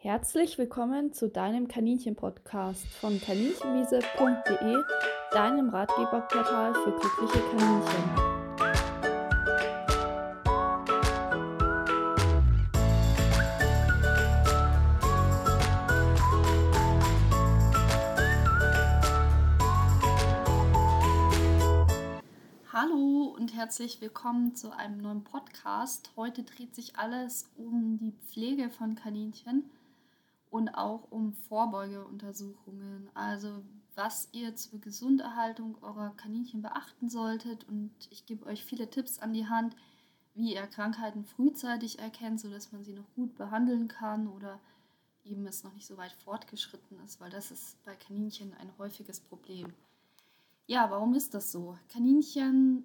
Herzlich willkommen zu deinem Kaninchen-Podcast von kaninchenwiese.de, deinem Ratgeberportal für glückliche Kaninchen. herzlich willkommen zu einem neuen Podcast. Heute dreht sich alles um die Pflege von Kaninchen und auch um Vorbeugeuntersuchungen. Also was ihr zur Gesunderhaltung eurer Kaninchen beachten solltet. Und ich gebe euch viele Tipps an die Hand, wie ihr Krankheiten frühzeitig erkennt, sodass man sie noch gut behandeln kann oder eben es noch nicht so weit fortgeschritten ist, weil das ist bei Kaninchen ein häufiges Problem. Ja, warum ist das so? Kaninchen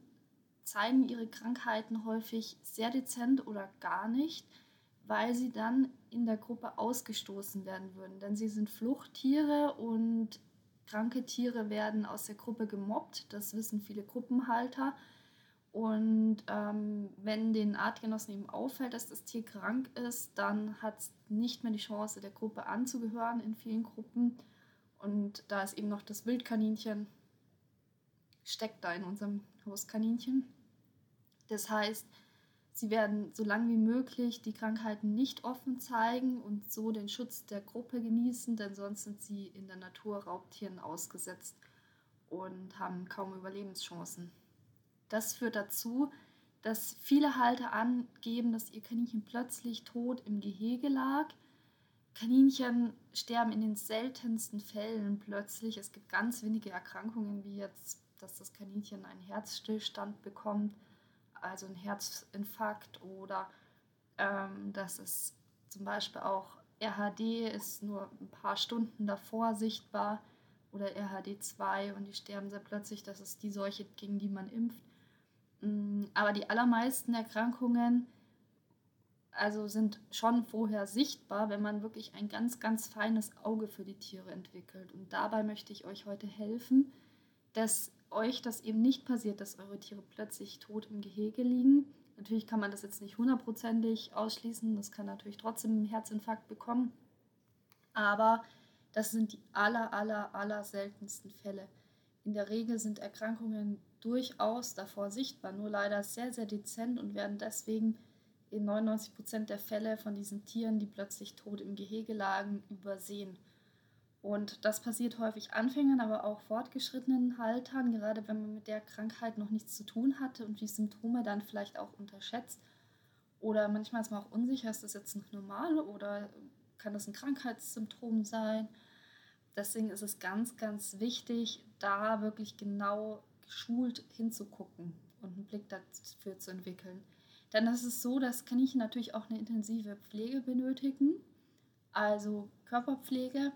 zeigen ihre Krankheiten häufig sehr dezent oder gar nicht, weil sie dann in der Gruppe ausgestoßen werden würden. Denn sie sind Fluchttiere und kranke Tiere werden aus der Gruppe gemobbt. Das wissen viele Gruppenhalter. Und ähm, wenn den Artgenossen eben auffällt, dass das Tier krank ist, dann hat es nicht mehr die Chance, der Gruppe anzugehören in vielen Gruppen. Und da ist eben noch das Wildkaninchen, steckt da in unserem Hauskaninchen. Das heißt, sie werden so lange wie möglich die Krankheiten nicht offen zeigen und so den Schutz der Gruppe genießen, denn sonst sind sie in der Natur Raubtieren ausgesetzt und haben kaum Überlebenschancen. Das führt dazu, dass viele Halter angeben, dass ihr Kaninchen plötzlich tot im Gehege lag. Kaninchen sterben in den seltensten Fällen plötzlich. Es gibt ganz wenige Erkrankungen, wie jetzt, dass das Kaninchen einen Herzstillstand bekommt also ein Herzinfarkt oder ähm, dass es zum Beispiel auch RHD ist nur ein paar Stunden davor sichtbar oder RHD2 und die sterben sehr plötzlich. Das ist die Seuche, gegen die man impft. Mm, aber die allermeisten Erkrankungen also sind schon vorher sichtbar, wenn man wirklich ein ganz, ganz feines Auge für die Tiere entwickelt. Und dabei möchte ich euch heute helfen, dass euch das eben nicht passiert, dass eure Tiere plötzlich tot im Gehege liegen. Natürlich kann man das jetzt nicht hundertprozentig ausschließen, das kann natürlich trotzdem einen Herzinfarkt bekommen, aber das sind die aller, aller, aller seltensten Fälle. In der Regel sind Erkrankungen durchaus davor sichtbar, nur leider sehr, sehr dezent und werden deswegen in 99 Prozent der Fälle von diesen Tieren, die plötzlich tot im Gehege lagen, übersehen. Und das passiert häufig Anfängern, aber auch fortgeschrittenen Haltern, gerade wenn man mit der Krankheit noch nichts zu tun hatte und die Symptome dann vielleicht auch unterschätzt. Oder manchmal ist man auch unsicher, ist das jetzt noch normal oder kann das ein Krankheitssymptom sein? Deswegen ist es ganz, ganz wichtig, da wirklich genau geschult hinzugucken und einen Blick dafür zu entwickeln. Denn es ist so, dass Kaninchen natürlich auch eine intensive Pflege benötigen, also Körperpflege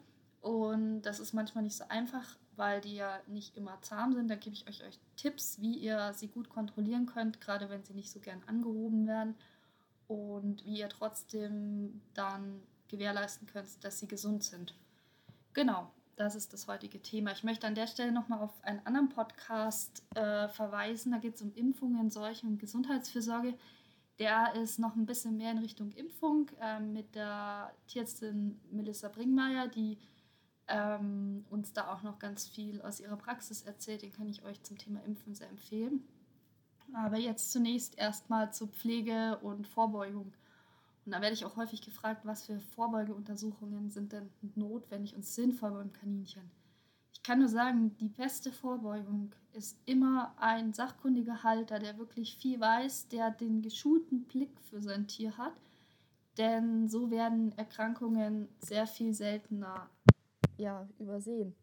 und das ist manchmal nicht so einfach, weil die ja nicht immer zahm sind. Da gebe ich euch, euch Tipps, wie ihr sie gut kontrollieren könnt, gerade wenn sie nicht so gern angehoben werden. Und wie ihr trotzdem dann gewährleisten könnt, dass sie gesund sind. Genau, das ist das heutige Thema. Ich möchte an der Stelle nochmal auf einen anderen Podcast äh, verweisen. Da geht es um Impfungen, Seuchen und Gesundheitsfürsorge. Der ist noch ein bisschen mehr in Richtung Impfung äh, mit der Tierärztin Melissa Bringmeier, die ähm, uns da auch noch ganz viel aus ihrer Praxis erzählt. Den kann ich euch zum Thema Impfen sehr empfehlen. Aber jetzt zunächst erstmal zur Pflege und Vorbeugung. Und da werde ich auch häufig gefragt, was für Vorbeugeuntersuchungen sind denn notwendig und sinnvoll beim Kaninchen. Ich kann nur sagen, die beste Vorbeugung ist immer ein sachkundiger Halter, der wirklich viel weiß, der den geschulten Blick für sein Tier hat. Denn so werden Erkrankungen sehr viel seltener ja, übersehen.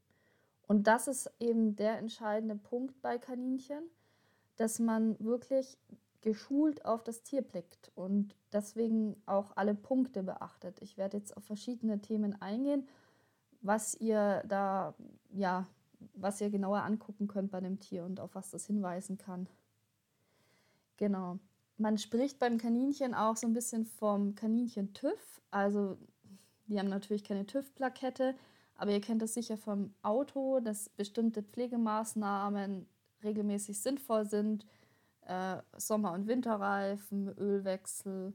Und das ist eben der entscheidende Punkt bei Kaninchen, dass man wirklich geschult auf das Tier blickt und deswegen auch alle Punkte beachtet. Ich werde jetzt auf verschiedene Themen eingehen, was ihr da, ja, was ihr genauer angucken könnt bei dem Tier und auf was das hinweisen kann. Genau. Man spricht beim Kaninchen auch so ein bisschen vom Kaninchen TÜV. Also, die haben natürlich keine TÜV-Plakette, aber ihr kennt es sicher vom Auto, dass bestimmte Pflegemaßnahmen regelmäßig sinnvoll sind. Äh, Sommer- und Winterreifen, Ölwechsel,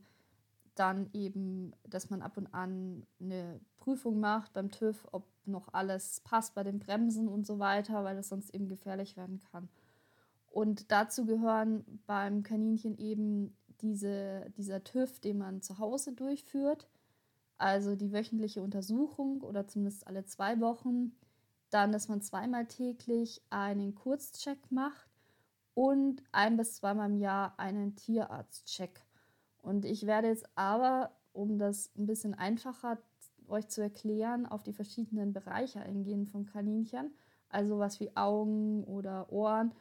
dann eben, dass man ab und an eine Prüfung macht beim TÜV, ob noch alles passt bei den Bremsen und so weiter, weil das sonst eben gefährlich werden kann. Und dazu gehören beim Kaninchen eben diese, dieser TÜV, den man zu Hause durchführt, also die wöchentliche Untersuchung oder zumindest alle zwei Wochen. Dann, dass man zweimal täglich einen Kurzcheck macht und ein bis zweimal im Jahr einen Tierarztcheck. Und ich werde jetzt aber, um das ein bisschen einfacher euch zu erklären, auf die verschiedenen Bereiche eingehen vom Kaninchen, also was wie Augen oder Ohren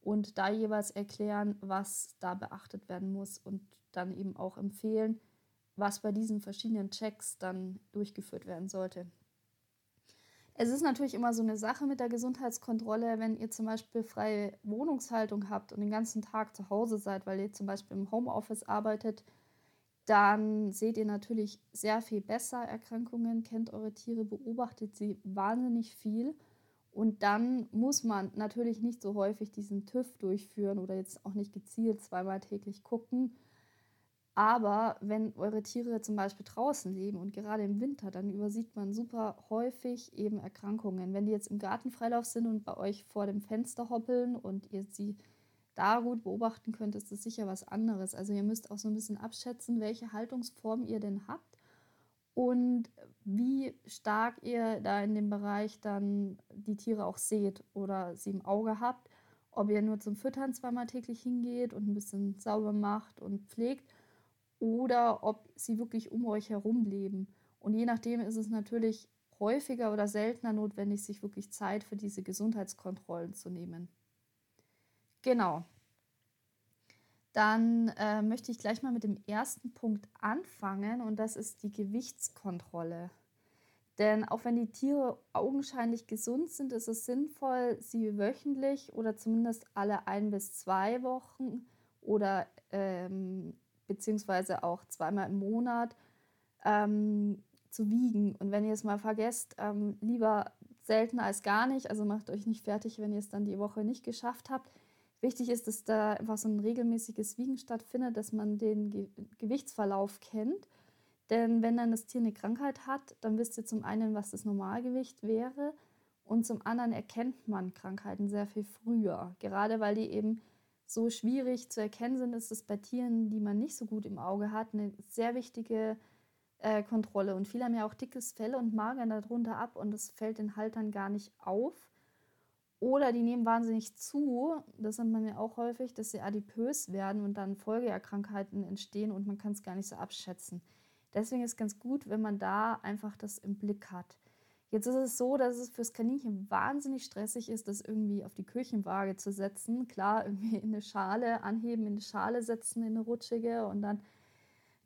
und da jeweils erklären, was da beachtet werden muss und dann eben auch empfehlen, was bei diesen verschiedenen Checks dann durchgeführt werden sollte. Es ist natürlich immer so eine Sache mit der Gesundheitskontrolle, wenn ihr zum Beispiel freie Wohnungshaltung habt und den ganzen Tag zu Hause seid, weil ihr zum Beispiel im Homeoffice arbeitet, dann seht ihr natürlich sehr viel besser Erkrankungen, kennt eure Tiere, beobachtet sie wahnsinnig viel. Und dann muss man natürlich nicht so häufig diesen TÜV durchführen oder jetzt auch nicht gezielt zweimal täglich gucken, aber wenn eure Tiere zum Beispiel draußen leben und gerade im Winter, dann übersieht man super häufig eben Erkrankungen. Wenn die jetzt im Gartenfreilauf sind und bei euch vor dem Fenster hoppeln und ihr sie da gut beobachten könnt, ist das sicher was anderes. Also ihr müsst auch so ein bisschen abschätzen, welche Haltungsform ihr denn habt und wie stark ihr da in dem Bereich dann die Tiere auch seht oder sie im Auge habt. Ob ihr nur zum Füttern zweimal täglich hingeht und ein bisschen sauber macht und pflegt oder ob sie wirklich um euch herum leben. Und je nachdem ist es natürlich häufiger oder seltener notwendig, sich wirklich Zeit für diese Gesundheitskontrollen zu nehmen. Genau. Dann äh, möchte ich gleich mal mit dem ersten Punkt anfangen und das ist die Gewichtskontrolle. Denn auch wenn die Tiere augenscheinlich gesund sind, ist es sinnvoll, sie wöchentlich oder zumindest alle ein bis zwei Wochen oder ähm, beziehungsweise auch zweimal im Monat ähm, zu wiegen. Und wenn ihr es mal vergesst, ähm, lieber seltener als gar nicht. Also macht euch nicht fertig, wenn ihr es dann die Woche nicht geschafft habt. Wichtig ist, dass da einfach so ein regelmäßiges Wiegen stattfindet, dass man den Ge Gewichtsverlauf kennt. Denn wenn dann das Tier eine Krankheit hat, dann wisst ihr zum einen, was das Normalgewicht wäre und zum anderen erkennt man Krankheiten sehr viel früher. Gerade weil die eben so schwierig zu erkennen sind, ist es bei Tieren, die man nicht so gut im Auge hat, eine sehr wichtige äh, Kontrolle. Und viele haben ja auch dickes Fell und magern darunter ab und das fällt den Haltern gar nicht auf. Oder die nehmen wahnsinnig zu, das sieht man ja auch häufig, dass sie adipös werden und dann Folgeerkrankheiten entstehen und man kann es gar nicht so abschätzen. Deswegen ist es ganz gut, wenn man da einfach das im Blick hat. Jetzt ist es so, dass es fürs Kaninchen wahnsinnig stressig ist, das irgendwie auf die Küchenwaage zu setzen. Klar, irgendwie in eine Schale anheben, in eine Schale setzen, in eine rutschige und dann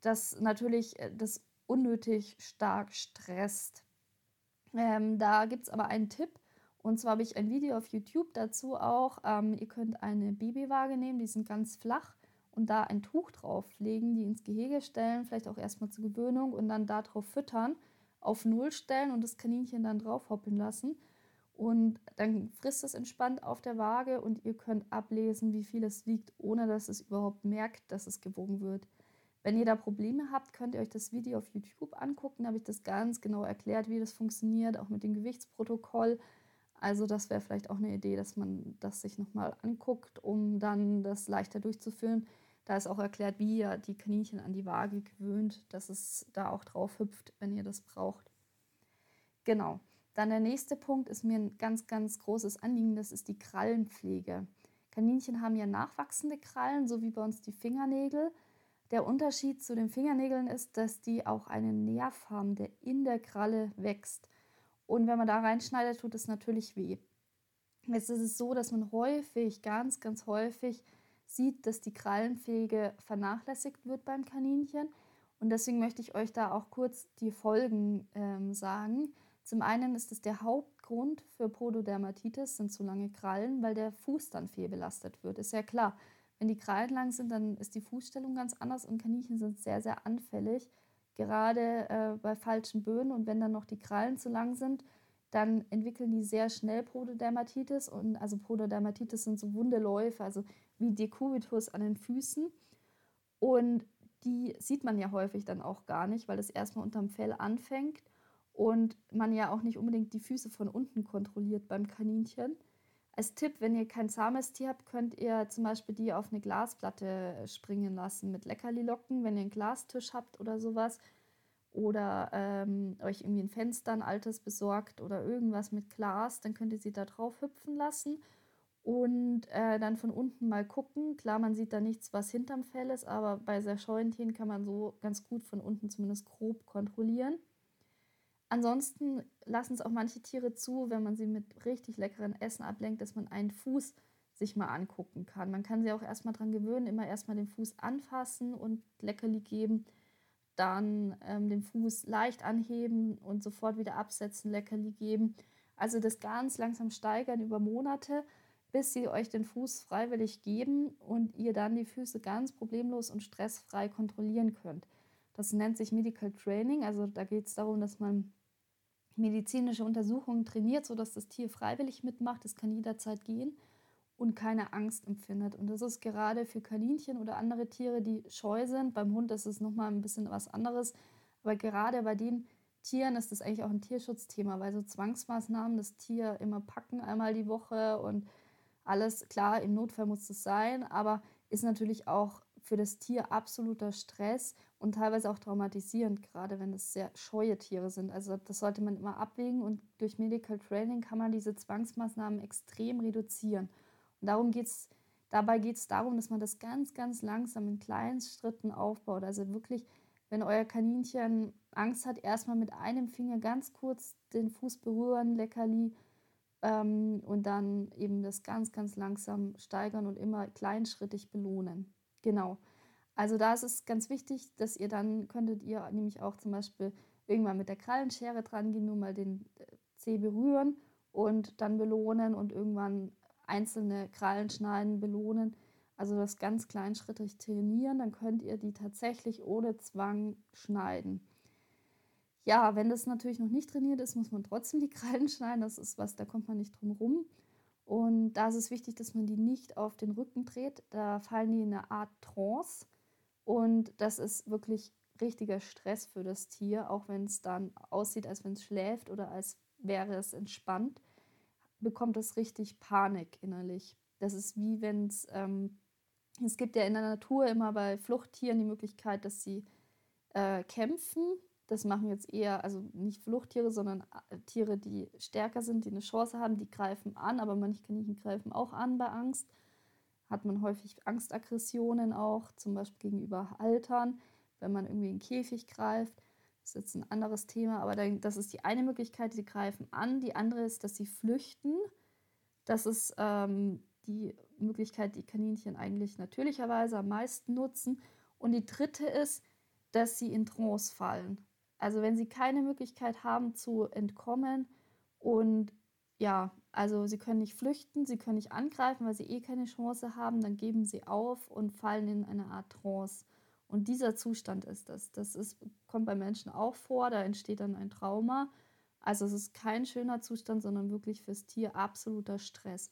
das natürlich äh, das unnötig stark stresst. Ähm, da gibt es aber einen Tipp. Und zwar habe ich ein Video auf YouTube dazu auch. Ähm, ihr könnt eine Babywaage nehmen, die sind ganz flach und da ein Tuch drauflegen, die ins Gehege stellen, vielleicht auch erstmal zur Gewöhnung und dann darauf füttern auf Null stellen und das Kaninchen dann drauf hoppeln lassen. Und dann frisst es entspannt auf der Waage und ihr könnt ablesen, wie viel es wiegt, ohne dass es überhaupt merkt, dass es gewogen wird. Wenn ihr da Probleme habt, könnt ihr euch das Video auf YouTube angucken. Da habe ich das ganz genau erklärt, wie das funktioniert, auch mit dem Gewichtsprotokoll. Also das wäre vielleicht auch eine Idee, dass man das sich nochmal anguckt, um dann das leichter durchzuführen. Da ist auch erklärt, wie ihr die Kaninchen an die Waage gewöhnt, dass es da auch drauf hüpft, wenn ihr das braucht. Genau. Dann der nächste Punkt ist mir ein ganz, ganz großes Anliegen, das ist die Krallenpflege. Kaninchen haben ja nachwachsende Krallen, so wie bei uns die Fingernägel. Der Unterschied zu den Fingernägeln ist, dass die auch einen Nerv haben, der in der Kralle wächst. Und wenn man da reinschneidet, tut es natürlich weh. Jetzt ist es so, dass man häufig, ganz, ganz häufig sieht, dass die Krallenpflege vernachlässigt wird beim Kaninchen. Und deswegen möchte ich euch da auch kurz die Folgen ähm, sagen. Zum einen ist es der Hauptgrund für Pododermatitis, sind zu lange Krallen, weil der Fuß dann fehlbelastet wird. Ist ja klar, wenn die Krallen lang sind, dann ist die Fußstellung ganz anders und Kaninchen sind sehr, sehr anfällig, gerade äh, bei falschen Böden. Und wenn dann noch die Krallen zu lang sind, dann entwickeln die sehr schnell Pododermatitis. Und also Pododermatitis sind so Wundeläufe, also wie Dekubitus an den Füßen. Und die sieht man ja häufig dann auch gar nicht, weil das erstmal unterm Fell anfängt und man ja auch nicht unbedingt die Füße von unten kontrolliert beim Kaninchen. Als Tipp, wenn ihr kein zahmes Tier habt, könnt ihr zum Beispiel die auf eine Glasplatte springen lassen mit Leckerli-Locken, wenn ihr einen Glastisch habt oder sowas. Oder ähm, euch irgendwie ein Fenster, ein altes besorgt oder irgendwas mit Glas, dann könnt ihr sie da drauf hüpfen lassen und äh, dann von unten mal gucken. Klar, man sieht da nichts, was hinterm Fell ist, aber bei sehr scheuen Tieren kann man so ganz gut von unten zumindest grob kontrollieren. Ansonsten lassen es auch manche Tiere zu, wenn man sie mit richtig leckeren Essen ablenkt, dass man einen Fuß sich mal angucken kann. Man kann sie auch erstmal daran gewöhnen, immer erstmal den Fuß anfassen und Leckerli geben, dann ähm, den Fuß leicht anheben und sofort wieder absetzen, Leckerli geben. Also das ganz langsam steigern über Monate bis sie euch den Fuß freiwillig geben und ihr dann die Füße ganz problemlos und stressfrei kontrollieren könnt. Das nennt sich Medical Training. Also da geht es darum, dass man medizinische Untersuchungen trainiert, sodass das Tier freiwillig mitmacht. Es kann jederzeit gehen und keine Angst empfindet. Und das ist gerade für Kaninchen oder andere Tiere, die scheu sind. Beim Hund ist es nochmal ein bisschen was anderes. Aber gerade bei den Tieren ist das eigentlich auch ein Tierschutzthema, weil so Zwangsmaßnahmen das Tier immer packen einmal die Woche und alles klar, im Notfall muss es sein, aber ist natürlich auch für das Tier absoluter Stress und teilweise auch traumatisierend, gerade wenn es sehr scheue Tiere sind. Also das sollte man immer abwägen und durch Medical Training kann man diese Zwangsmaßnahmen extrem reduzieren. Und darum geht's, dabei geht es darum, dass man das ganz, ganz langsam in kleinen Schritten aufbaut. Also wirklich, wenn euer Kaninchen Angst hat, erstmal mit einem Finger ganz kurz den Fuß berühren, Leckerli, ähm, und dann eben das ganz, ganz langsam steigern und immer kleinschrittig belohnen. Genau. Also da ist es ganz wichtig, dass ihr dann könntet ihr nämlich auch zum Beispiel irgendwann mit der Krallenschere dran gehen, nur mal den äh, Zeh berühren und dann belohnen und irgendwann einzelne Krallen schneiden, belohnen. Also das ganz kleinschrittig trainieren, dann könnt ihr die tatsächlich ohne Zwang schneiden. Ja, wenn das natürlich noch nicht trainiert ist, muss man trotzdem die Krallen schneiden. Das ist was, da kommt man nicht drum rum. Und da ist es wichtig, dass man die nicht auf den Rücken dreht. Da fallen die in eine Art Trance. Und das ist wirklich richtiger Stress für das Tier, auch wenn es dann aussieht, als wenn es schläft oder als wäre es entspannt, bekommt es richtig Panik innerlich. Das ist wie wenn es, ähm, es gibt ja in der Natur immer bei Fluchttieren die Möglichkeit, dass sie äh, kämpfen das machen jetzt eher, also nicht Fluchttiere, sondern äh, Tiere, die stärker sind, die eine Chance haben, die greifen an, aber manche Kaninchen greifen auch an bei Angst. Hat man häufig Angstaggressionen auch, zum Beispiel gegenüber Haltern, wenn man irgendwie in den Käfig greift. Das ist jetzt ein anderes Thema, aber das ist die eine Möglichkeit, sie greifen an. Die andere ist, dass sie flüchten. Das ist ähm, die Möglichkeit, die Kaninchen eigentlich natürlicherweise am meisten nutzen. Und die dritte ist, dass sie in Trance fallen. Also wenn sie keine Möglichkeit haben zu entkommen und ja, also sie können nicht flüchten, sie können nicht angreifen, weil sie eh keine Chance haben, dann geben sie auf und fallen in eine Art Trance. Und dieser Zustand ist das. Das ist, kommt bei Menschen auch vor, da entsteht dann ein Trauma. Also es ist kein schöner Zustand, sondern wirklich fürs Tier absoluter Stress.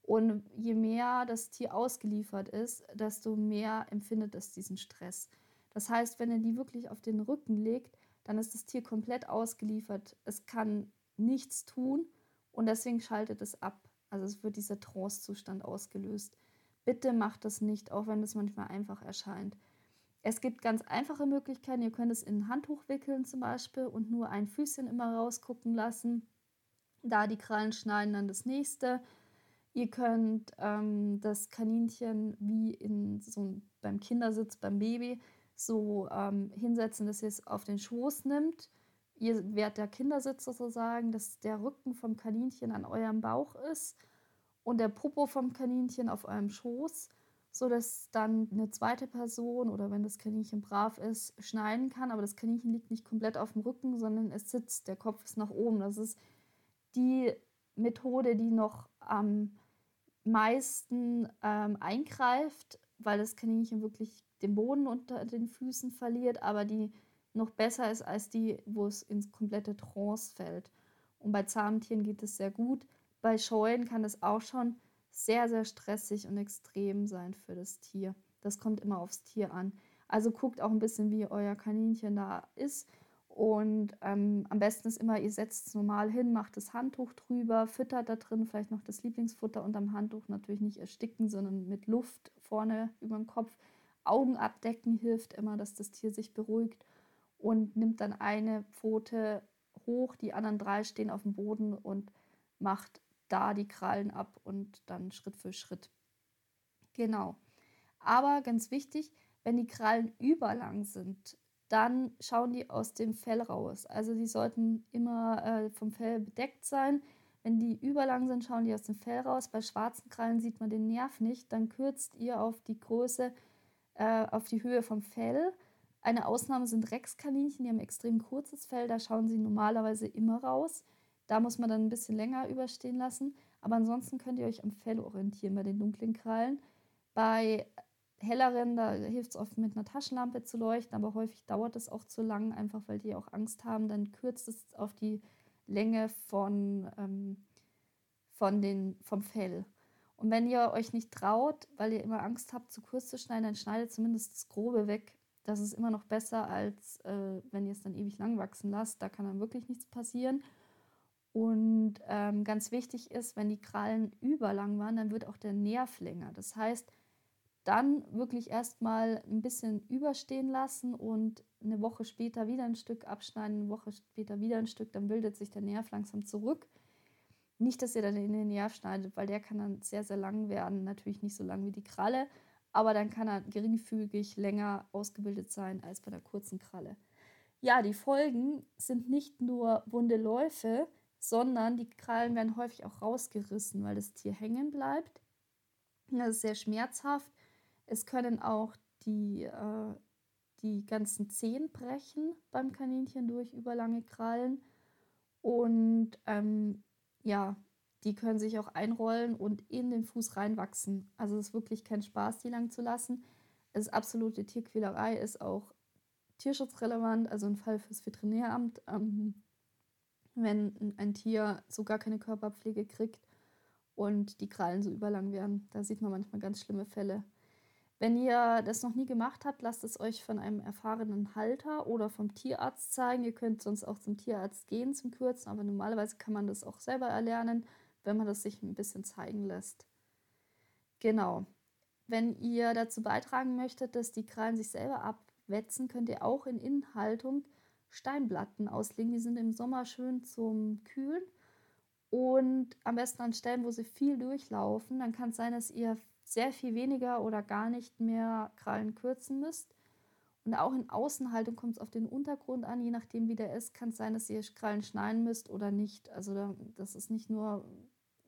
Und je mehr das Tier ausgeliefert ist, desto mehr empfindet es diesen Stress. Das heißt, wenn ihr die wirklich auf den Rücken legt, dann ist das Tier komplett ausgeliefert. Es kann nichts tun und deswegen schaltet es ab. Also es wird dieser Trance-Zustand ausgelöst. Bitte macht das nicht, auch wenn es manchmal einfach erscheint. Es gibt ganz einfache Möglichkeiten. Ihr könnt es in ein Handtuch wickeln zum Beispiel und nur ein Füßchen immer rausgucken lassen. Da die Krallen schneiden, dann das nächste. Ihr könnt ähm, das Kaninchen wie in so beim Kindersitz beim Baby so ähm, hinsetzen, dass ihr es auf den Schoß nimmt. Ihr werdet der Kindersitz sozusagen, dass der Rücken vom Kaninchen an eurem Bauch ist und der Popo vom Kaninchen auf eurem Schoß, sodass dann eine zweite Person oder wenn das Kaninchen brav ist, schneiden kann. Aber das Kaninchen liegt nicht komplett auf dem Rücken, sondern es sitzt, der Kopf ist nach oben. Das ist die Methode, die noch am meisten ähm, eingreift, weil das Kaninchen wirklich den Boden unter den Füßen verliert, aber die noch besser ist als die, wo es ins komplette Trance fällt. Und bei Zahntieren geht es sehr gut. Bei Scheuen kann es auch schon sehr, sehr stressig und extrem sein für das Tier. Das kommt immer aufs Tier an. Also guckt auch ein bisschen, wie euer Kaninchen da ist. Und ähm, am besten ist immer, ihr setzt es normal hin, macht das Handtuch drüber, füttert da drin vielleicht noch das Lieblingsfutter und am Handtuch natürlich nicht ersticken, sondern mit Luft vorne über dem Kopf. Augen abdecken hilft immer, dass das Tier sich beruhigt und nimmt dann eine Pfote hoch, die anderen drei stehen auf dem Boden und macht da die Krallen ab und dann Schritt für Schritt. Genau. Aber ganz wichtig, wenn die Krallen überlang sind, dann schauen die aus dem Fell raus. Also die sollten immer äh, vom Fell bedeckt sein. Wenn die überlang sind, schauen die aus dem Fell raus. Bei schwarzen Krallen sieht man den Nerv nicht. Dann kürzt ihr auf die Größe, äh, auf die Höhe vom Fell. Eine Ausnahme sind Rexkaninchen, die haben extrem kurzes Fell. Da schauen sie normalerweise immer raus. Da muss man dann ein bisschen länger überstehen lassen. Aber ansonsten könnt ihr euch am Fell orientieren bei den dunklen Krallen. Bei helleren, da hilft es oft mit einer Taschenlampe zu leuchten, aber häufig dauert es auch zu lang, einfach weil die auch Angst haben. Dann kürzt es auf die Länge von, ähm, von den, vom Fell. Und wenn ihr euch nicht traut, weil ihr immer Angst habt, zu kurz zu schneiden, dann schneidet zumindest das Grobe weg. Das ist immer noch besser, als äh, wenn ihr es dann ewig lang wachsen lasst. Da kann dann wirklich nichts passieren. Und ähm, ganz wichtig ist, wenn die Krallen überlang waren, dann wird auch der Nerv länger. Das heißt, dann wirklich erstmal ein bisschen überstehen lassen und eine Woche später wieder ein Stück abschneiden, eine Woche später wieder ein Stück, dann bildet sich der Nerv langsam zurück. Nicht, dass ihr dann in den Nerv schneidet, weil der kann dann sehr, sehr lang werden. Natürlich nicht so lang wie die Kralle, aber dann kann er geringfügig länger ausgebildet sein als bei der kurzen Kralle. Ja, die Folgen sind nicht nur wunde Läufe, sondern die Krallen werden häufig auch rausgerissen, weil das Tier hängen bleibt. Das ist sehr schmerzhaft. Es können auch die, äh, die ganzen Zehen brechen beim Kaninchen durch überlange Krallen. Und ähm, ja, die können sich auch einrollen und in den Fuß reinwachsen. Also es ist wirklich kein Spaß, die lang zu lassen. Es ist absolute Tierquälerei, ist auch tierschutzrelevant, also ein Fall fürs Veterinäramt. Ähm, wenn ein Tier so gar keine Körperpflege kriegt und die Krallen so überlang werden. Da sieht man manchmal ganz schlimme Fälle. Wenn ihr das noch nie gemacht habt, lasst es euch von einem erfahrenen Halter oder vom Tierarzt zeigen. Ihr könnt sonst auch zum Tierarzt gehen zum Kürzen, aber normalerweise kann man das auch selber erlernen, wenn man das sich ein bisschen zeigen lässt. Genau. Wenn ihr dazu beitragen möchtet, dass die Krallen sich selber abwetzen, könnt ihr auch in Innenhaltung Steinplatten auslegen. Die sind im Sommer schön zum Kühlen und am besten an Stellen, wo sie viel durchlaufen. Dann kann es sein, dass ihr sehr viel weniger oder gar nicht mehr Krallen kürzen müsst. Und auch in Außenhaltung kommt es auf den Untergrund an. Je nachdem, wie der ist, kann es sein, dass ihr Krallen schneiden müsst oder nicht. Also das ist nicht nur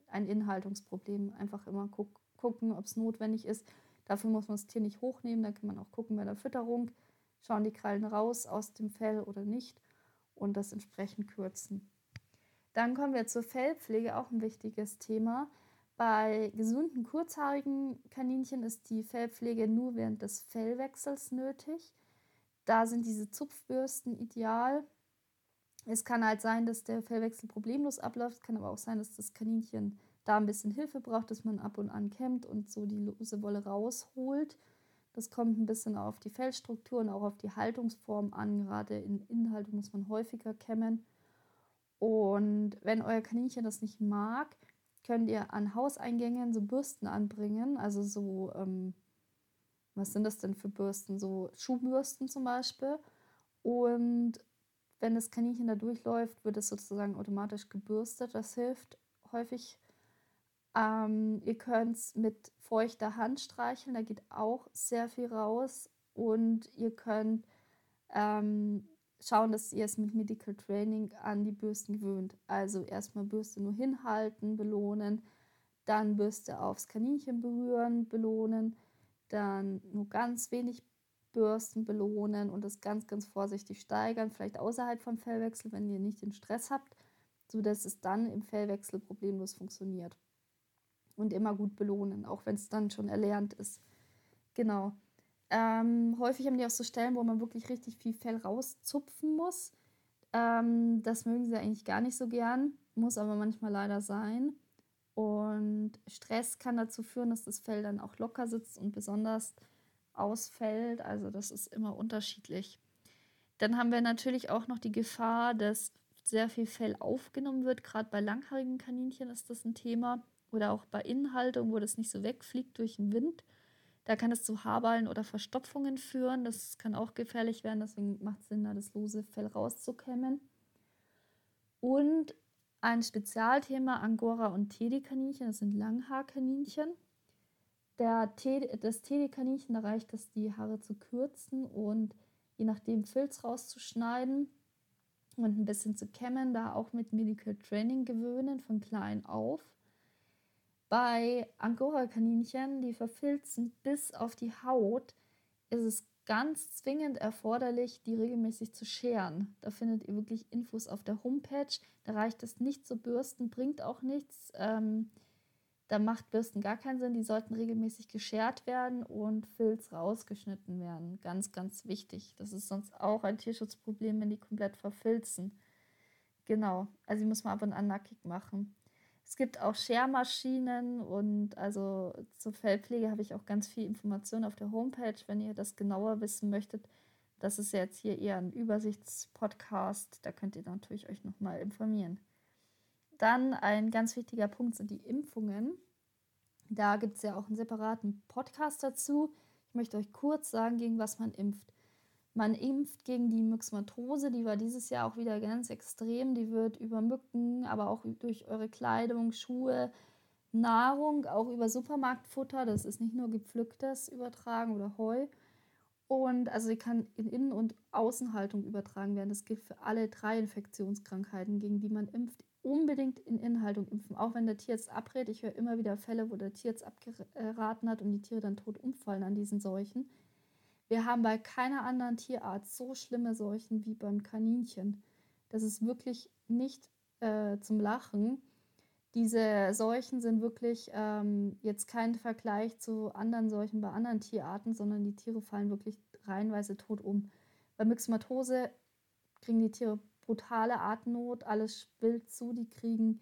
ein Inhaltungsproblem. Einfach immer guck, gucken, ob es notwendig ist. Dafür muss man das Tier nicht hochnehmen. Dann kann man auch gucken bei der Fütterung schauen die Krallen raus aus dem Fell oder nicht und das entsprechend kürzen. Dann kommen wir zur Fellpflege, auch ein wichtiges Thema. Bei gesunden kurzhaarigen Kaninchen ist die Fellpflege nur während des Fellwechsels nötig. Da sind diese Zupfbürsten ideal. Es kann halt sein, dass der Fellwechsel problemlos abläuft, kann aber auch sein, dass das Kaninchen da ein bisschen Hilfe braucht, dass man ab und an kämmt und so die lose Wolle rausholt. Das kommt ein bisschen auf die Fellstruktur und auch auf die Haltungsform an. Gerade in Innenhaltung muss man häufiger kämmen. Und wenn euer Kaninchen das nicht mag, könnt ihr an Hauseingängen so Bürsten anbringen. Also so, ähm, was sind das denn für Bürsten? So Schuhbürsten zum Beispiel. Und wenn das Kaninchen da durchläuft, wird es sozusagen automatisch gebürstet. Das hilft häufig ähm, ihr könnt es mit feuchter Hand streicheln, da geht auch sehr viel raus. Und ihr könnt ähm, schauen, dass ihr es mit Medical Training an die Bürsten gewöhnt. Also erstmal Bürste nur hinhalten, belohnen, dann Bürste aufs Kaninchen berühren, belohnen, dann nur ganz wenig Bürsten belohnen und das ganz, ganz vorsichtig steigern, vielleicht außerhalb vom Fellwechsel, wenn ihr nicht den Stress habt, sodass es dann im Fellwechsel problemlos funktioniert und immer gut belohnen, auch wenn es dann schon erlernt ist. Genau. Ähm, häufig haben die auch so Stellen, wo man wirklich richtig viel Fell rauszupfen muss. Ähm, das mögen sie eigentlich gar nicht so gern, muss aber manchmal leider sein. Und Stress kann dazu führen, dass das Fell dann auch locker sitzt und besonders ausfällt. Also das ist immer unterschiedlich. Dann haben wir natürlich auch noch die Gefahr, dass sehr viel Fell aufgenommen wird. Gerade bei langhaarigen Kaninchen ist das ein Thema. Oder auch bei Innenhaltung, wo das nicht so wegfliegt durch den Wind. Da kann es zu Haarballen oder Verstopfungen führen. Das kann auch gefährlich werden. Deswegen macht es Sinn, da das lose Fell rauszukämmen. Und ein Spezialthema Angora und Teddy-Kaninchen, das sind Langhaarkaninchen. Der Teddy, das Teddy-Kaninchen erreicht es, die Haare zu kürzen und je nachdem Filz rauszuschneiden und ein bisschen zu kämmen, da auch mit Medical Training gewöhnen, von klein auf. Bei Angora-Kaninchen, die verfilzen bis auf die Haut, ist es ganz zwingend erforderlich, die regelmäßig zu scheren. Da findet ihr wirklich Infos auf der Homepage. Da reicht es nicht zu bürsten, bringt auch nichts. Ähm, da macht Bürsten gar keinen Sinn. Die sollten regelmäßig geschert werden und Filz rausgeschnitten werden. Ganz, ganz wichtig. Das ist sonst auch ein Tierschutzproblem, wenn die komplett verfilzen. Genau, also die muss man ab und an nackig machen. Es gibt auch Schermaschinen und also zur Fellpflege habe ich auch ganz viel Informationen auf der Homepage, wenn ihr das genauer wissen möchtet. Das ist jetzt hier eher ein Übersichtspodcast, da könnt ihr natürlich euch nochmal informieren. Dann ein ganz wichtiger Punkt sind die Impfungen. Da gibt es ja auch einen separaten Podcast dazu. Ich möchte euch kurz sagen, gegen was man impft. Man impft gegen die Myxomatose, die war dieses Jahr auch wieder ganz extrem. Die wird über Mücken, aber auch durch eure Kleidung, Schuhe, Nahrung, auch über Supermarktfutter, das ist nicht nur gepflücktes, übertragen oder Heu. Und also sie kann in Innen- und Außenhaltung übertragen werden. Das gilt für alle drei Infektionskrankheiten, gegen die man impft. Unbedingt in Inhaltung impfen, auch wenn der Tierarzt abrät. Ich höre immer wieder Fälle, wo der Tierarzt abgeraten hat und die Tiere dann tot umfallen an diesen Seuchen. Wir haben bei keiner anderen Tierart so schlimme Seuchen wie beim Kaninchen. Das ist wirklich nicht äh, zum Lachen. Diese Seuchen sind wirklich ähm, jetzt kein Vergleich zu anderen Seuchen bei anderen Tierarten, sondern die Tiere fallen wirklich reihenweise tot um. Bei Myxomatose kriegen die Tiere brutale Atemnot, alles spillt zu, die kriegen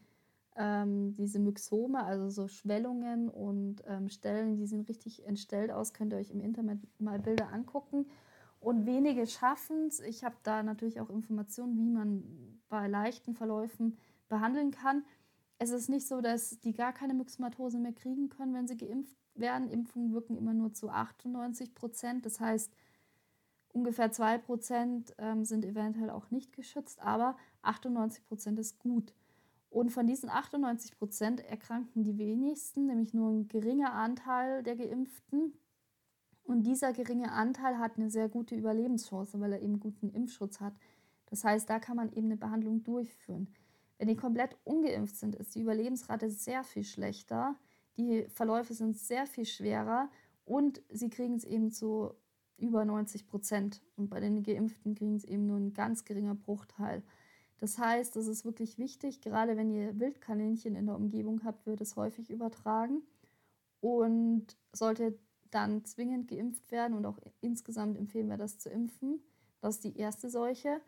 ähm, diese Myxome, also so Schwellungen und ähm, Stellen, die sehen richtig entstellt aus. Könnt ihr euch im Internet mal Bilder angucken. Und wenige schaffen es. Ich habe da natürlich auch Informationen, wie man bei leichten Verläufen behandeln kann. Es ist nicht so, dass die gar keine Myxomatose mehr kriegen können, wenn sie geimpft werden. Impfungen wirken immer nur zu 98 Prozent. Das heißt, ungefähr 2 Prozent ähm, sind eventuell auch nicht geschützt, aber 98 Prozent ist gut. Und von diesen 98 Prozent erkranken die wenigsten, nämlich nur ein geringer Anteil der Geimpften. Und dieser geringe Anteil hat eine sehr gute Überlebenschance, weil er eben guten Impfschutz hat. Das heißt, da kann man eben eine Behandlung durchführen. Wenn die komplett ungeimpft sind, ist die Überlebensrate sehr viel schlechter. Die Verläufe sind sehr viel schwerer und sie kriegen es eben zu über 90 Prozent. Und bei den Geimpften kriegen es eben nur ein ganz geringer Bruchteil. Das heißt, es ist wirklich wichtig, gerade wenn ihr Wildkaninchen in der Umgebung habt, wird es häufig übertragen und sollte dann zwingend geimpft werden und auch insgesamt empfehlen wir das zu impfen. Das ist die erste Seuche.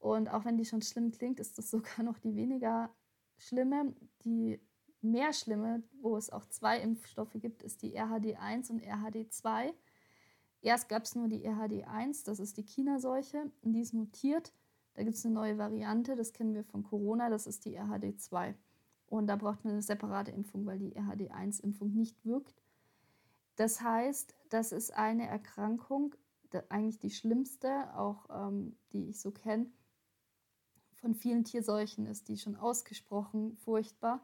Und auch wenn die schon schlimm klingt, ist das sogar noch die weniger schlimme. Die mehr schlimme, wo es auch zwei Impfstoffe gibt, ist die RHD1 und RHD2. Erst gab es nur die RHD1, das ist die China-Seuche, und die ist mutiert da gibt es eine neue Variante, das kennen wir von Corona, das ist die RHD2. Und da braucht man eine separate Impfung, weil die RHD1-Impfung nicht wirkt. Das heißt, das ist eine Erkrankung, eigentlich die schlimmste, auch ähm, die ich so kenne, von vielen Tierseuchen ist die schon ausgesprochen furchtbar.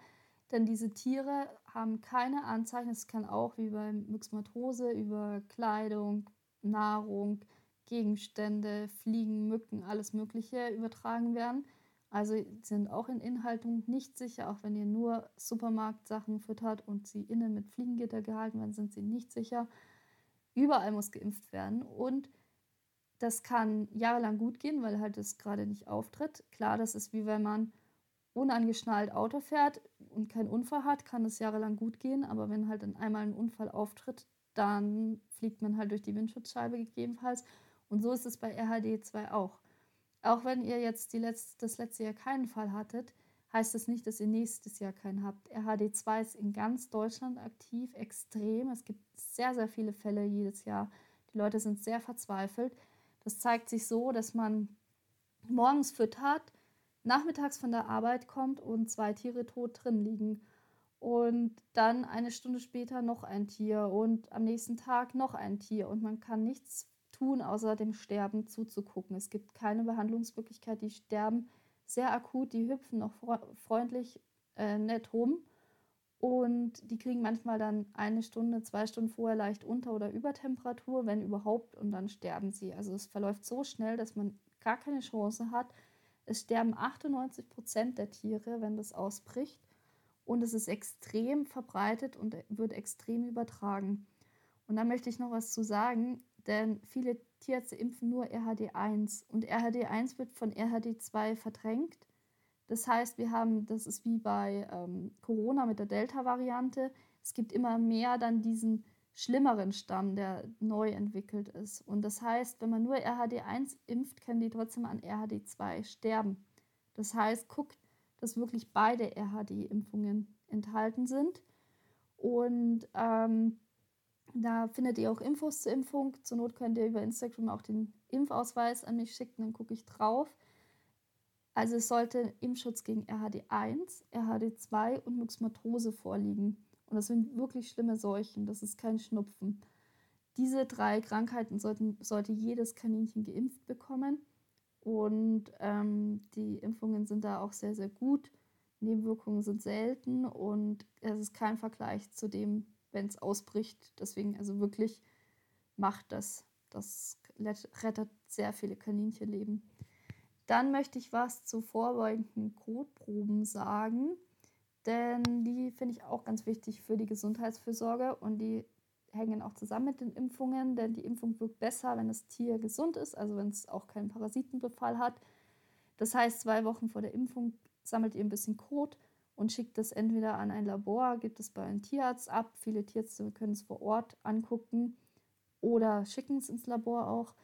Denn diese Tiere haben keine Anzeichen, es kann auch wie beim Myxomatose über Kleidung, Nahrung, Gegenstände, Fliegen, Mücken, alles Mögliche übertragen werden. Also sind auch in Inhaltung nicht sicher, auch wenn ihr nur Supermarktsachen füttert und sie innen mit Fliegengitter gehalten werden, sind sie nicht sicher. Überall muss geimpft werden und das kann jahrelang gut gehen, weil halt es gerade nicht auftritt. Klar, das ist wie wenn man unangeschnallt Auto fährt und keinen Unfall hat, kann es jahrelang gut gehen, aber wenn halt dann einmal ein Unfall auftritt, dann fliegt man halt durch die Windschutzscheibe gegebenenfalls und so ist es bei RHD2 auch. Auch wenn ihr jetzt letzte, das letzte Jahr keinen Fall hattet, heißt das nicht, dass ihr nächstes Jahr keinen habt. RHD2 ist in ganz Deutschland aktiv, extrem. Es gibt sehr, sehr viele Fälle jedes Jahr Die Leute sind sehr verzweifelt. Das zeigt sich so, dass man morgens füttert, nachmittags von der Arbeit kommt und zwei Tiere tot drin liegen. Und dann eine Stunde später noch ein Tier und am nächsten Tag noch ein Tier. Und man kann nichts tun, außer dem Sterben zuzugucken. Es gibt keine Behandlungsmöglichkeit. Die sterben sehr akut, die hüpfen noch freundlich äh, nett rum. Und die kriegen manchmal dann eine Stunde, zwei Stunden vorher leicht unter- oder Übertemperatur, wenn überhaupt, und dann sterben sie. Also es verläuft so schnell, dass man gar keine Chance hat. Es sterben 98 Prozent der Tiere, wenn das ausbricht. Und es ist extrem verbreitet und wird extrem übertragen. Und da möchte ich noch was zu sagen, denn viele Tierärzte impfen nur RHD1 und RHD1 wird von RHD2 verdrängt. Das heißt, wir haben, das ist wie bei ähm, Corona mit der Delta-Variante, es gibt immer mehr dann diesen schlimmeren Stamm, der neu entwickelt ist. Und das heißt, wenn man nur RHD1 impft, können die trotzdem an RHD2 sterben. Das heißt, guckt, dass wirklich beide RHD-Impfungen enthalten sind. Und ähm, da findet ihr auch Infos zur Impfung. Zur Not könnt ihr über Instagram auch den Impfausweis an mich schicken, dann gucke ich drauf. Also es sollte Impfschutz gegen RHD1, RHD2 und Myxomatose vorliegen. Und das sind wirklich schlimme Seuchen, das ist kein Schnupfen. Diese drei Krankheiten sollten, sollte jedes Kaninchen geimpft bekommen. Und ähm, die Impfungen sind da auch sehr, sehr gut. Nebenwirkungen sind selten und es ist kein Vergleich zu dem, wenn es ausbricht. Deswegen also wirklich macht das. Das rettet sehr viele Kaninchenleben. Dann möchte ich was zu vorbeugenden Kotproben sagen, denn die finde ich auch ganz wichtig für die Gesundheitsfürsorge und die hängen auch zusammen mit den Impfungen, denn die Impfung wirkt besser, wenn das Tier gesund ist, also wenn es auch keinen Parasitenbefall hat. Das heißt, zwei Wochen vor der Impfung sammelt ihr ein bisschen Kot und schickt es entweder an ein Labor, gibt es bei einem Tierarzt ab. Viele Tierärzte können es vor Ort angucken oder schicken es ins Labor auch.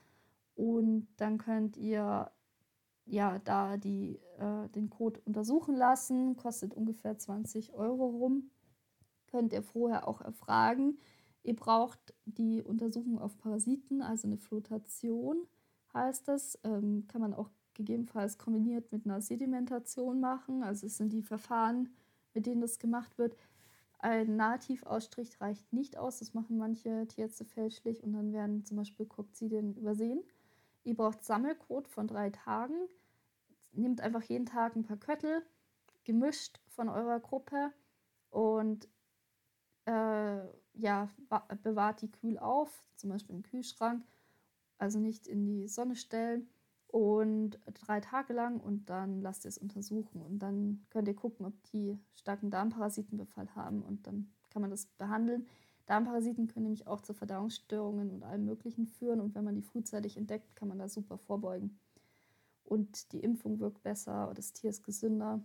Und dann könnt ihr ja da die, äh, den Code untersuchen lassen. Kostet ungefähr 20 Euro rum. Könnt ihr vorher auch erfragen. Ihr braucht die Untersuchung auf Parasiten, also eine Flotation heißt das. Ähm, kann man auch gegebenenfalls kombiniert mit einer Sedimentation machen. Also es sind die Verfahren, mit denen das gemacht wird. Ein Nahtifausstrich reicht nicht aus, das machen manche Tierärzte fälschlich und dann werden zum Beispiel Kokzidien übersehen. Ihr braucht Sammelcode von drei Tagen. Nehmt einfach jeden Tag ein paar Köttel, gemischt von eurer Gruppe und äh, ja, bewahrt die kühl auf, zum Beispiel im Kühlschrank, also nicht in die Sonne stellen und drei Tage lang und dann lasst ihr es untersuchen und dann könnt ihr gucken, ob die starken Darmparasitenbefall haben und dann kann man das behandeln. Darmparasiten können nämlich auch zu Verdauungsstörungen und allem Möglichen führen und wenn man die frühzeitig entdeckt, kann man da super vorbeugen. Und die Impfung wirkt besser, das Tier ist gesünder.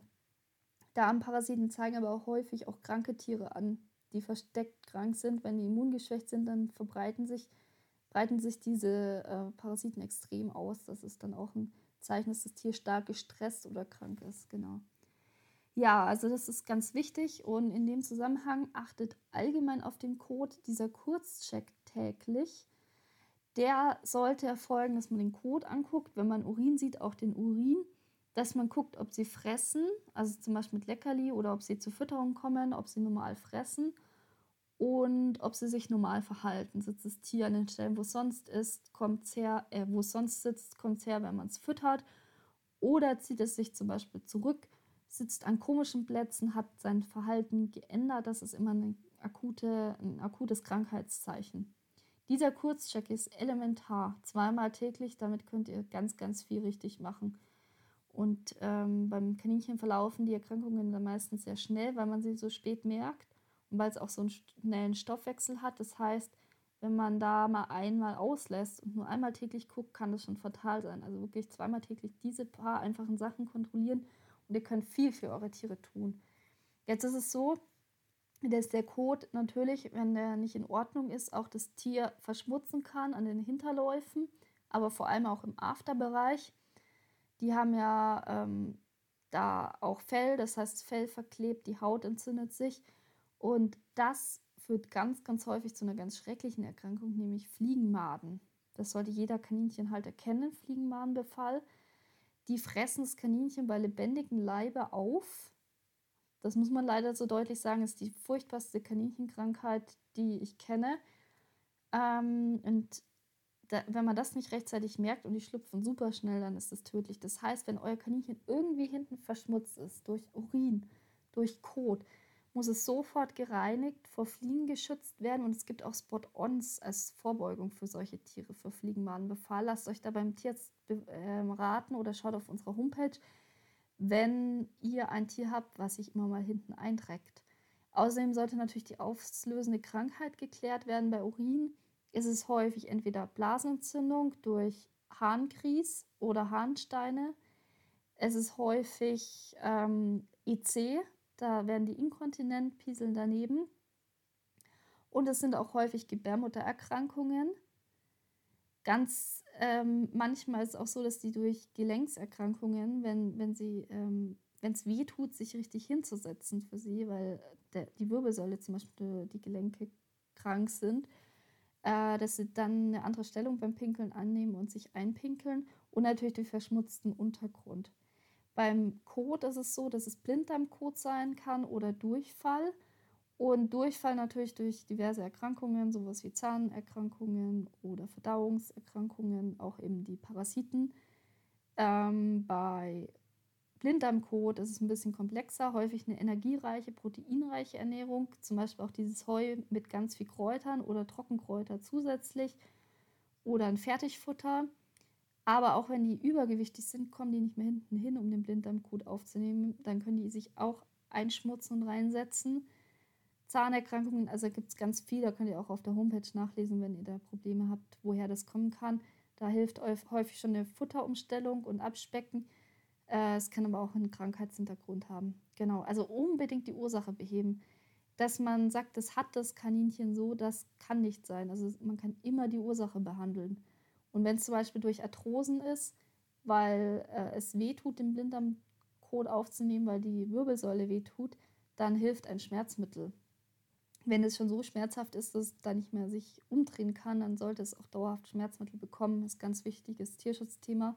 Darmparasiten zeigen aber auch häufig auch kranke Tiere an, die versteckt krank sind. Wenn die immungeschwächt sind, dann verbreiten sich breiten sich diese äh, Parasiten extrem aus. Das ist dann auch ein Zeichen, dass das Tier stark gestresst oder krank ist. Genau. Ja, also das ist ganz wichtig und in dem Zusammenhang achtet allgemein auf den Code dieser Kurzcheck täglich. Der sollte erfolgen, dass man den Code anguckt, wenn man Urin sieht, auch den Urin, dass man guckt, ob sie fressen, also zum Beispiel mit Leckerli oder ob sie zur Fütterung kommen, ob sie normal fressen und ob sie sich normal verhalten. Sitzt das Tier an den Stellen, wo es sonst ist, kommt es her, äh, wo es sonst sitzt, kommt es her, wenn man es füttert. Oder zieht es sich zum Beispiel zurück, sitzt an komischen Plätzen, hat sein Verhalten geändert. Das ist immer eine akute, ein akutes Krankheitszeichen. Dieser Kurzcheck ist elementar, zweimal täglich. Damit könnt ihr ganz, ganz viel richtig machen. Und ähm, beim Kaninchen verlaufen die Erkrankungen dann meistens sehr schnell, weil man sie so spät merkt weil es auch so einen schnellen Stoffwechsel hat. Das heißt, wenn man da mal einmal auslässt und nur einmal täglich guckt, kann das schon fatal sein. Also wirklich zweimal täglich diese paar einfachen Sachen kontrollieren und ihr könnt viel für eure Tiere tun. Jetzt ist es so, dass der Kot natürlich, wenn der nicht in Ordnung ist, auch das Tier verschmutzen kann an den Hinterläufen, aber vor allem auch im Afterbereich. Die haben ja ähm, da auch Fell, das heißt, Fell verklebt, die Haut entzündet sich. Und das führt ganz, ganz häufig zu einer ganz schrecklichen Erkrankung, nämlich Fliegenmaden. Das sollte jeder Kaninchenhalter kennen, Fliegenmadenbefall. Die fressen das Kaninchen bei lebendigem Leibe auf. Das muss man leider so deutlich sagen, ist die furchtbarste Kaninchenkrankheit, die ich kenne. Ähm, und da, wenn man das nicht rechtzeitig merkt und die schlüpfen super schnell, dann ist das tödlich. Das heißt, wenn euer Kaninchen irgendwie hinten verschmutzt ist, durch Urin, durch Kot, muss es sofort gereinigt, vor Fliegen geschützt werden und es gibt auch Spot-Ons als Vorbeugung für solche Tiere, für Fliegenmadenbefall. Lasst euch da beim Tierarzt äh, raten oder schaut auf unserer Homepage, wenn ihr ein Tier habt, was sich immer mal hinten einträgt. Außerdem sollte natürlich die auslösende Krankheit geklärt werden. Bei Urin ist es häufig entweder Blasenentzündung durch Harngrieß oder Harnsteine. Es ist häufig ähm, EC, da werden die inkontinent, pieseln daneben. Und es sind auch häufig Gebärmuttererkrankungen. Ganz ähm, manchmal ist es auch so, dass die durch Gelenkserkrankungen, wenn, wenn ähm, es weh tut, sich richtig hinzusetzen für sie, weil der, die Wirbelsäule zum Beispiel die Gelenke krank sind, äh, dass sie dann eine andere Stellung beim Pinkeln annehmen und sich einpinkeln und natürlich durch verschmutzten Untergrund. Beim Kot ist es so, dass es Blinddarmkot sein kann oder Durchfall. Und Durchfall natürlich durch diverse Erkrankungen, sowas wie Zahnerkrankungen oder Verdauungserkrankungen, auch eben die Parasiten. Ähm, bei Blinddarmkot ist es ein bisschen komplexer, häufig eine energiereiche, proteinreiche Ernährung, zum Beispiel auch dieses Heu mit ganz viel Kräutern oder Trockenkräuter zusätzlich oder ein Fertigfutter. Aber auch wenn die übergewichtig sind, kommen die nicht mehr hinten hin, um den Blinddarmkot aufzunehmen. Dann können die sich auch einschmutzen und reinsetzen. Zahnerkrankungen, also gibt es ganz viel, da könnt ihr auch auf der Homepage nachlesen, wenn ihr da Probleme habt, woher das kommen kann. Da hilft euch häufig schon eine Futterumstellung und Abspecken. Äh, es kann aber auch einen Krankheitshintergrund haben. Genau, also unbedingt die Ursache beheben. Dass man sagt, das hat das Kaninchen so, das kann nicht sein. Also man kann immer die Ursache behandeln. Und wenn es zum Beispiel durch Arthrosen ist, weil äh, es wehtut, den Blinddarmkot aufzunehmen, weil die Wirbelsäule wehtut, dann hilft ein Schmerzmittel. Wenn es schon so schmerzhaft ist, dass es da nicht mehr sich umdrehen kann, dann sollte es auch dauerhaft Schmerzmittel bekommen. Das ist ein ganz wichtiges Tierschutzthema.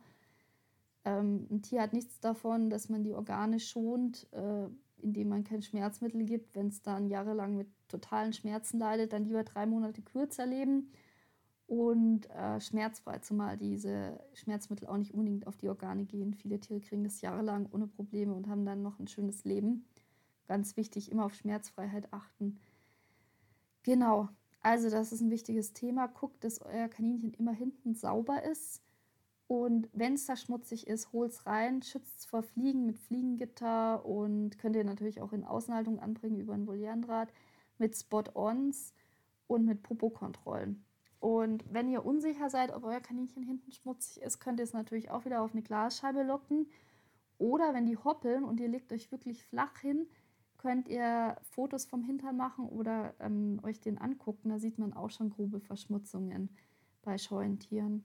Ähm, ein Tier hat nichts davon, dass man die Organe schont, äh, indem man kein Schmerzmittel gibt. Wenn es dann jahrelang mit totalen Schmerzen leidet, dann lieber drei Monate kürzer leben und äh, schmerzfrei, zumal diese Schmerzmittel auch nicht unbedingt auf die Organe gehen. Viele Tiere kriegen das jahrelang ohne Probleme und haben dann noch ein schönes Leben. Ganz wichtig, immer auf Schmerzfreiheit achten. Genau, also das ist ein wichtiges Thema. Guckt, dass euer Kaninchen immer hinten sauber ist. Und wenn es da schmutzig ist, holt es rein, schützt es vor Fliegen mit Fliegengitter und könnt ihr natürlich auch in Außenhaltung anbringen über ein Volierendraht mit Spot-Ons und mit Popo-Kontrollen. Und wenn ihr unsicher seid, ob euer Kaninchen hinten schmutzig ist, könnt ihr es natürlich auch wieder auf eine Glasscheibe locken. Oder wenn die hoppeln und ihr legt euch wirklich flach hin, könnt ihr Fotos vom Hintern machen oder ähm, euch den angucken. Da sieht man auch schon grobe Verschmutzungen bei scheuen Tieren.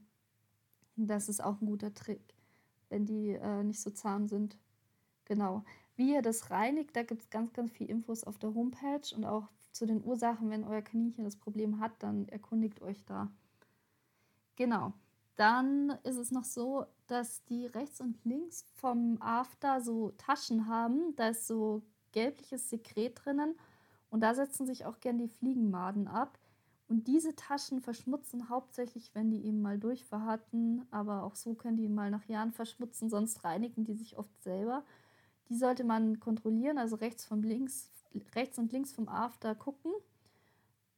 Das ist auch ein guter Trick, wenn die äh, nicht so zahm sind. Genau. Wie ihr das reinigt, da gibt es ganz, ganz viel Infos auf der Homepage und auch zu den Ursachen, wenn euer Kaninchen das Problem hat, dann erkundigt euch da. Genau. Dann ist es noch so, dass die rechts und links vom After so Taschen haben. Da ist so gelbliches Sekret drinnen und da setzen sich auch gern die Fliegenmaden ab. Und diese Taschen verschmutzen hauptsächlich, wenn die eben mal Durchfall hatten, aber auch so können die mal nach Jahren verschmutzen, sonst reinigen die sich oft selber. Die sollte man kontrollieren, also rechts, vom links, rechts und links vom After gucken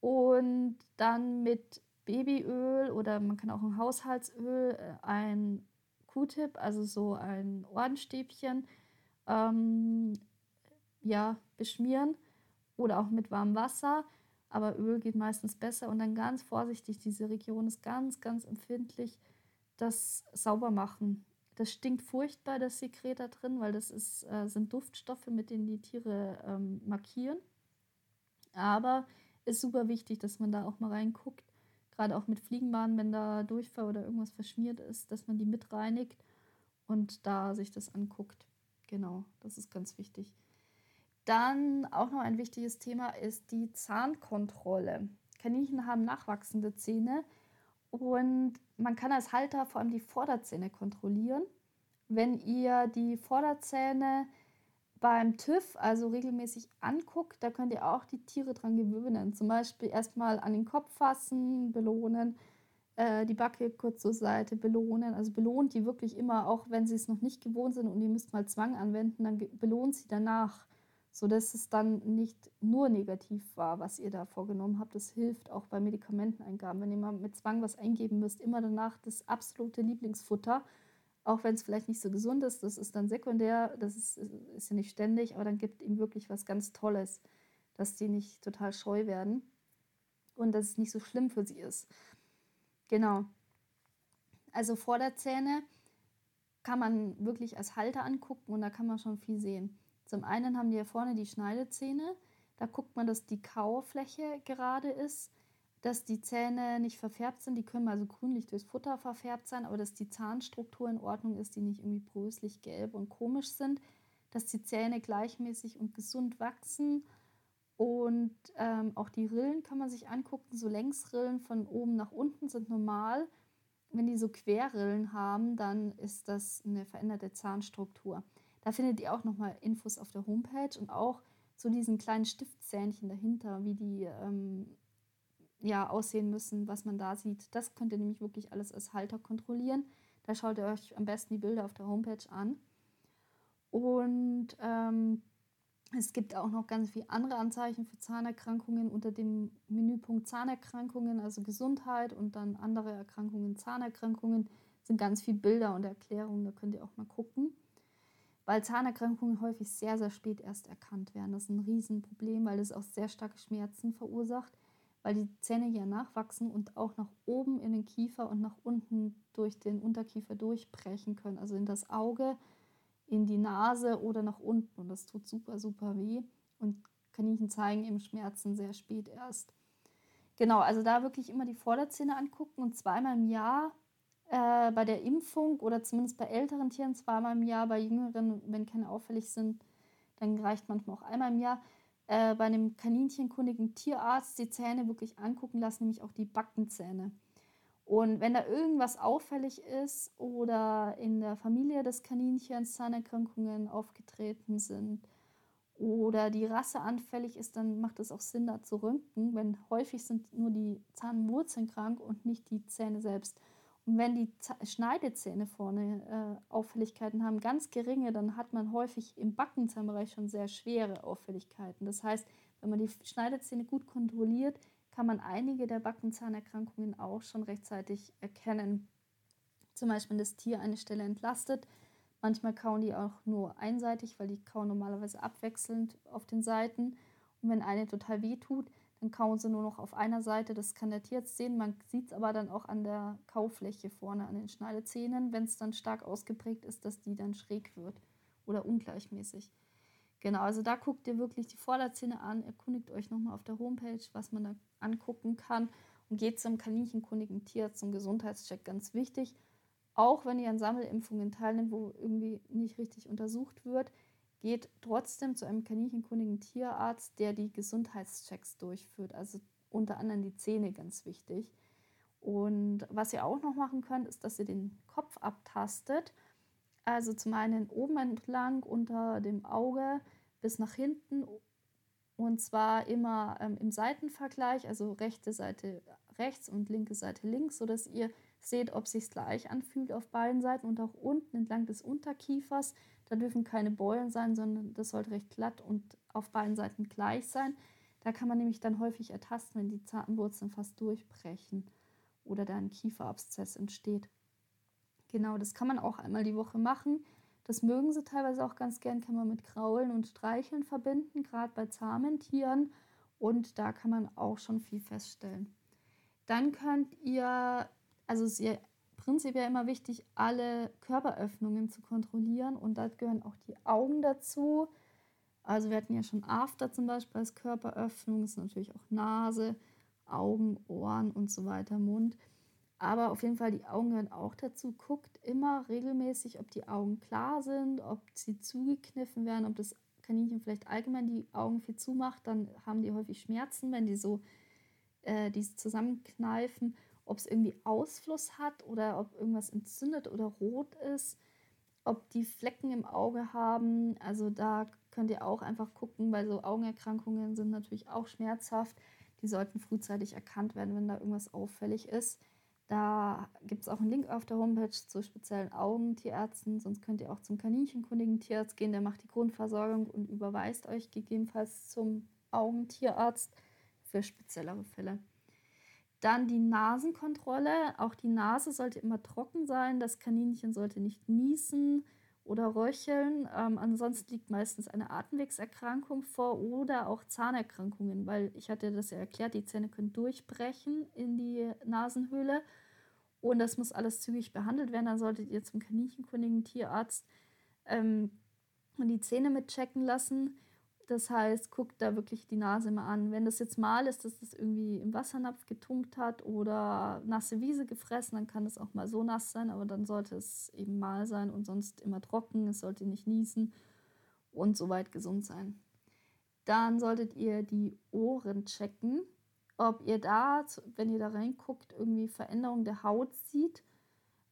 und dann mit Babyöl oder man kann auch ein Haushaltsöl, äh, ein Q-Tip, also so ein Ohrenstäbchen, ähm, ja, beschmieren oder auch mit warmem Wasser. Aber Öl geht meistens besser und dann ganz vorsichtig, diese Region ist ganz, ganz empfindlich, das sauber machen. Das stinkt furchtbar, das Sekret da drin, weil das ist, äh, sind Duftstoffe, mit denen die Tiere ähm, markieren. Aber ist super wichtig, dass man da auch mal reinguckt. Gerade auch mit Fliegenbahnen, wenn da Durchfall oder irgendwas verschmiert ist, dass man die mit reinigt und da sich das anguckt. Genau, das ist ganz wichtig. Dann auch noch ein wichtiges Thema ist die Zahnkontrolle. Kaninchen haben nachwachsende Zähne und man kann als Halter vor allem die Vorderzähne kontrollieren. Wenn ihr die Vorderzähne beim TÜV also regelmäßig anguckt, da könnt ihr auch die Tiere dran gewöhnen. Zum Beispiel erstmal an den Kopf fassen, belohnen, äh, die Backe kurz zur Seite belohnen. Also belohnt die wirklich immer, auch wenn sie es noch nicht gewohnt sind und ihr müsst mal Zwang anwenden, dann belohnt sie danach, sodass es dann nicht nur negativ war, was ihr da vorgenommen habt. Das hilft auch bei Medikamenteneingaben. Wenn ihr mal mit Zwang was eingeben müsst, immer danach das absolute Lieblingsfutter auch wenn es vielleicht nicht so gesund ist, das ist dann sekundär, das ist, ist ja nicht ständig, aber dann gibt ihm wirklich was ganz Tolles, dass die nicht total scheu werden und dass es nicht so schlimm für sie ist. Genau. Also Vorderzähne kann man wirklich als Halter angucken und da kann man schon viel sehen. Zum einen haben die ja vorne die Schneidezähne, da guckt man, dass die Kaufläche gerade ist dass die Zähne nicht verfärbt sind. Die können also grünlich durchs Futter verfärbt sein, aber dass die Zahnstruktur in Ordnung ist, die nicht irgendwie bröslich gelb und komisch sind, dass die Zähne gleichmäßig und gesund wachsen. Und ähm, auch die Rillen kann man sich angucken. So Längsrillen von oben nach unten sind normal. Wenn die so Querrillen haben, dann ist das eine veränderte Zahnstruktur. Da findet ihr auch nochmal Infos auf der Homepage und auch zu diesen kleinen Stiftzähnchen dahinter, wie die ähm, ja, aussehen müssen, was man da sieht. Das könnt ihr nämlich wirklich alles als Halter kontrollieren. Da schaut ihr euch am besten die Bilder auf der Homepage an. Und ähm, es gibt auch noch ganz viele andere Anzeichen für Zahnerkrankungen unter dem Menüpunkt Zahnerkrankungen, also Gesundheit und dann andere Erkrankungen, Zahnerkrankungen, sind ganz viele Bilder und Erklärungen, da könnt ihr auch mal gucken. Weil Zahnerkrankungen häufig sehr, sehr spät erst erkannt werden. Das ist ein Riesenproblem, weil es auch sehr starke Schmerzen verursacht weil die Zähne hier nachwachsen und auch nach oben in den Kiefer und nach unten durch den Unterkiefer durchbrechen können. Also in das Auge, in die Nase oder nach unten. Und das tut super, super weh. Und Kaninchen zeigen eben Schmerzen sehr spät erst. Genau, also da wirklich immer die Vorderzähne angucken und zweimal im Jahr äh, bei der Impfung oder zumindest bei älteren Tieren zweimal im Jahr, bei jüngeren, wenn keine auffällig sind, dann reicht manchmal auch einmal im Jahr äh, bei einem kaninchenkundigen Tierarzt die Zähne wirklich angucken lassen, nämlich auch die Backenzähne. Und wenn da irgendwas auffällig ist oder in der Familie des Kaninchens Zahnerkrankungen aufgetreten sind oder die Rasse anfällig ist, dann macht es auch Sinn, da zu röntgen, wenn häufig sind nur die Zahnwurzeln krank und nicht die Zähne selbst. Und wenn die Schneidezähne vorne äh, Auffälligkeiten haben, ganz geringe, dann hat man häufig im Backenzahnbereich schon sehr schwere Auffälligkeiten. Das heißt, wenn man die Schneidezähne gut kontrolliert, kann man einige der Backenzahnerkrankungen auch schon rechtzeitig erkennen. Zum Beispiel, wenn das Tier eine Stelle entlastet. Manchmal kauen die auch nur einseitig, weil die kauen normalerweise abwechselnd auf den Seiten. Und wenn eine total weh tut, dann kauen sie nur noch auf einer Seite. Das kann der Tierarzt sehen. Man sieht es aber dann auch an der Kaufläche vorne, an den Schneidezähnen, wenn es dann stark ausgeprägt ist, dass die dann schräg wird oder ungleichmäßig. Genau, also da guckt ihr wirklich die Vorderzähne an, erkundigt euch nochmal auf der Homepage, was man da angucken kann und geht zum kaninchenkundigen Tierarzt zum Gesundheitscheck, ganz wichtig. Auch wenn ihr an Sammelimpfungen teilnehmt, wo irgendwie nicht richtig untersucht wird, geht trotzdem zu einem kaninchenkundigen Tierarzt, der die Gesundheitschecks durchführt. Also unter anderem die Zähne ganz wichtig. Und was ihr auch noch machen könnt, ist, dass ihr den Kopf abtastet. Also zum einen oben entlang unter dem Auge bis nach hinten. Und zwar immer ähm, im Seitenvergleich, also rechte Seite rechts und linke Seite links, sodass ihr seht, ob es sich gleich anfühlt auf beiden Seiten und auch unten entlang des Unterkiefers da dürfen keine Beulen sein, sondern das sollte recht glatt und auf beiden Seiten gleich sein. Da kann man nämlich dann häufig ertasten, wenn die zarten Wurzeln fast durchbrechen oder da ein Kieferabszess entsteht. Genau, das kann man auch einmal die Woche machen. Das mögen sie teilweise auch ganz gern, kann man mit Kraulen und Streicheln verbinden, gerade bei zahmen Tieren. Und da kann man auch schon viel feststellen. Dann könnt ihr, also ihr prinzipiell immer wichtig, alle Körperöffnungen zu kontrollieren und da gehören auch die Augen dazu. Also wir hatten ja schon After zum Beispiel als Körperöffnung, ist natürlich auch Nase, Augen, Ohren und so weiter, Mund. Aber auf jeden Fall die Augen gehören auch dazu. Guckt immer regelmäßig, ob die Augen klar sind, ob sie zugekniffen werden, ob das Kaninchen vielleicht allgemein die Augen viel zumacht, dann haben die häufig Schmerzen, wenn die so äh, die zusammenkneifen, ob es irgendwie Ausfluss hat oder ob irgendwas entzündet oder rot ist, ob die Flecken im Auge haben. Also da könnt ihr auch einfach gucken, weil so Augenerkrankungen sind natürlich auch schmerzhaft. Die sollten frühzeitig erkannt werden, wenn da irgendwas auffällig ist. Da gibt es auch einen Link auf der Homepage zu speziellen Augentierärzten. Sonst könnt ihr auch zum kaninchenkundigen Tierarzt gehen. Der macht die Grundversorgung und überweist euch gegebenenfalls zum Augentierarzt für speziellere Fälle. Dann die Nasenkontrolle. Auch die Nase sollte immer trocken sein. Das Kaninchen sollte nicht niesen oder röcheln. Ähm, ansonsten liegt meistens eine Atemwegserkrankung vor oder auch Zahnerkrankungen, weil ich hatte das ja erklärt, die Zähne können durchbrechen in die Nasenhöhle und das muss alles zügig behandelt werden. Dann solltet ihr zum kaninchenkundigen Tierarzt ähm, und die Zähne mitchecken lassen. Das heißt, guckt da wirklich die Nase mal an. Wenn das jetzt mal ist, dass das irgendwie im Wassernapf getunkt hat oder nasse Wiese gefressen, dann kann es auch mal so nass sein, aber dann sollte es eben mal sein und sonst immer trocken. Es sollte nicht niesen und soweit gesund sein. Dann solltet ihr die Ohren checken, ob ihr da, wenn ihr da reinguckt, irgendwie Veränderung der Haut sieht.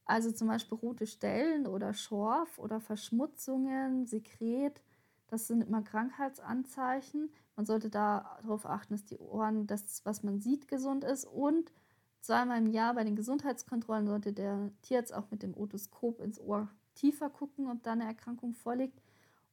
Also zum Beispiel rote Stellen oder Schorf oder Verschmutzungen, Sekret das sind immer Krankheitsanzeichen. Man sollte darauf achten, dass die Ohren, das, was man sieht, gesund ist. Und zweimal im Jahr bei den Gesundheitskontrollen sollte der Tierarzt auch mit dem Otoskop ins Ohr tiefer gucken, ob da eine Erkrankung vorliegt.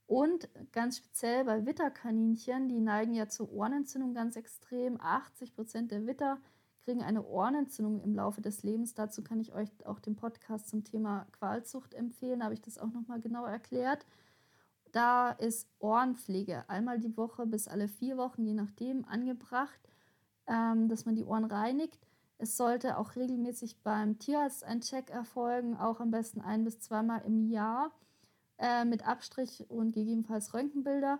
Und ganz speziell bei Witterkaninchen, die neigen ja zur Ohrenentzündung ganz extrem. 80 Prozent der Witter kriegen eine Ohrenentzündung im Laufe des Lebens. Dazu kann ich euch auch den Podcast zum Thema Qualzucht empfehlen. Da habe ich das auch nochmal genau erklärt. Da ist Ohrenpflege einmal die Woche bis alle vier Wochen, je nachdem, angebracht, ähm, dass man die Ohren reinigt. Es sollte auch regelmäßig beim Tierarzt ein Check erfolgen, auch am besten ein bis zweimal im Jahr äh, mit Abstrich und gegebenenfalls Röntgenbilder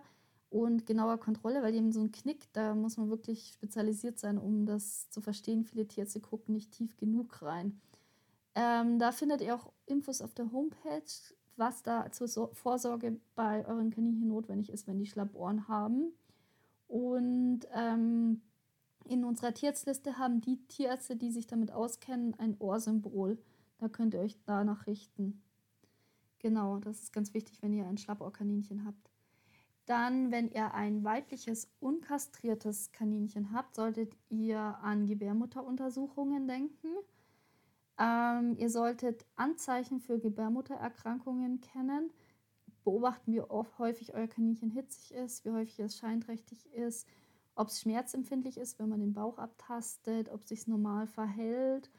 und genauer Kontrolle, weil die haben so einen Knick, da muss man wirklich spezialisiert sein, um das zu verstehen. Viele Tierärzte gucken nicht tief genug rein. Ähm, da findet ihr auch Infos auf der Homepage was da zur Vorsorge bei euren Kaninchen notwendig ist, wenn die Schlappohren haben. Und ähm, in unserer Tierarztliste haben die Tierärzte, die sich damit auskennen, ein Ohrsymbol. Da könnt ihr euch danach richten. Genau, das ist ganz wichtig, wenn ihr ein Schlappohrkaninchen habt. Dann, wenn ihr ein weibliches, unkastriertes Kaninchen habt, solltet ihr an Gebärmutteruntersuchungen denken. Ähm, ihr solltet Anzeichen für Gebärmuttererkrankungen kennen. Beobachten, wie oft häufig euer Kaninchen hitzig ist, wie häufig es scheinträchtig ist, ob es schmerzempfindlich ist, wenn man den Bauch abtastet, ob es sich normal verhält.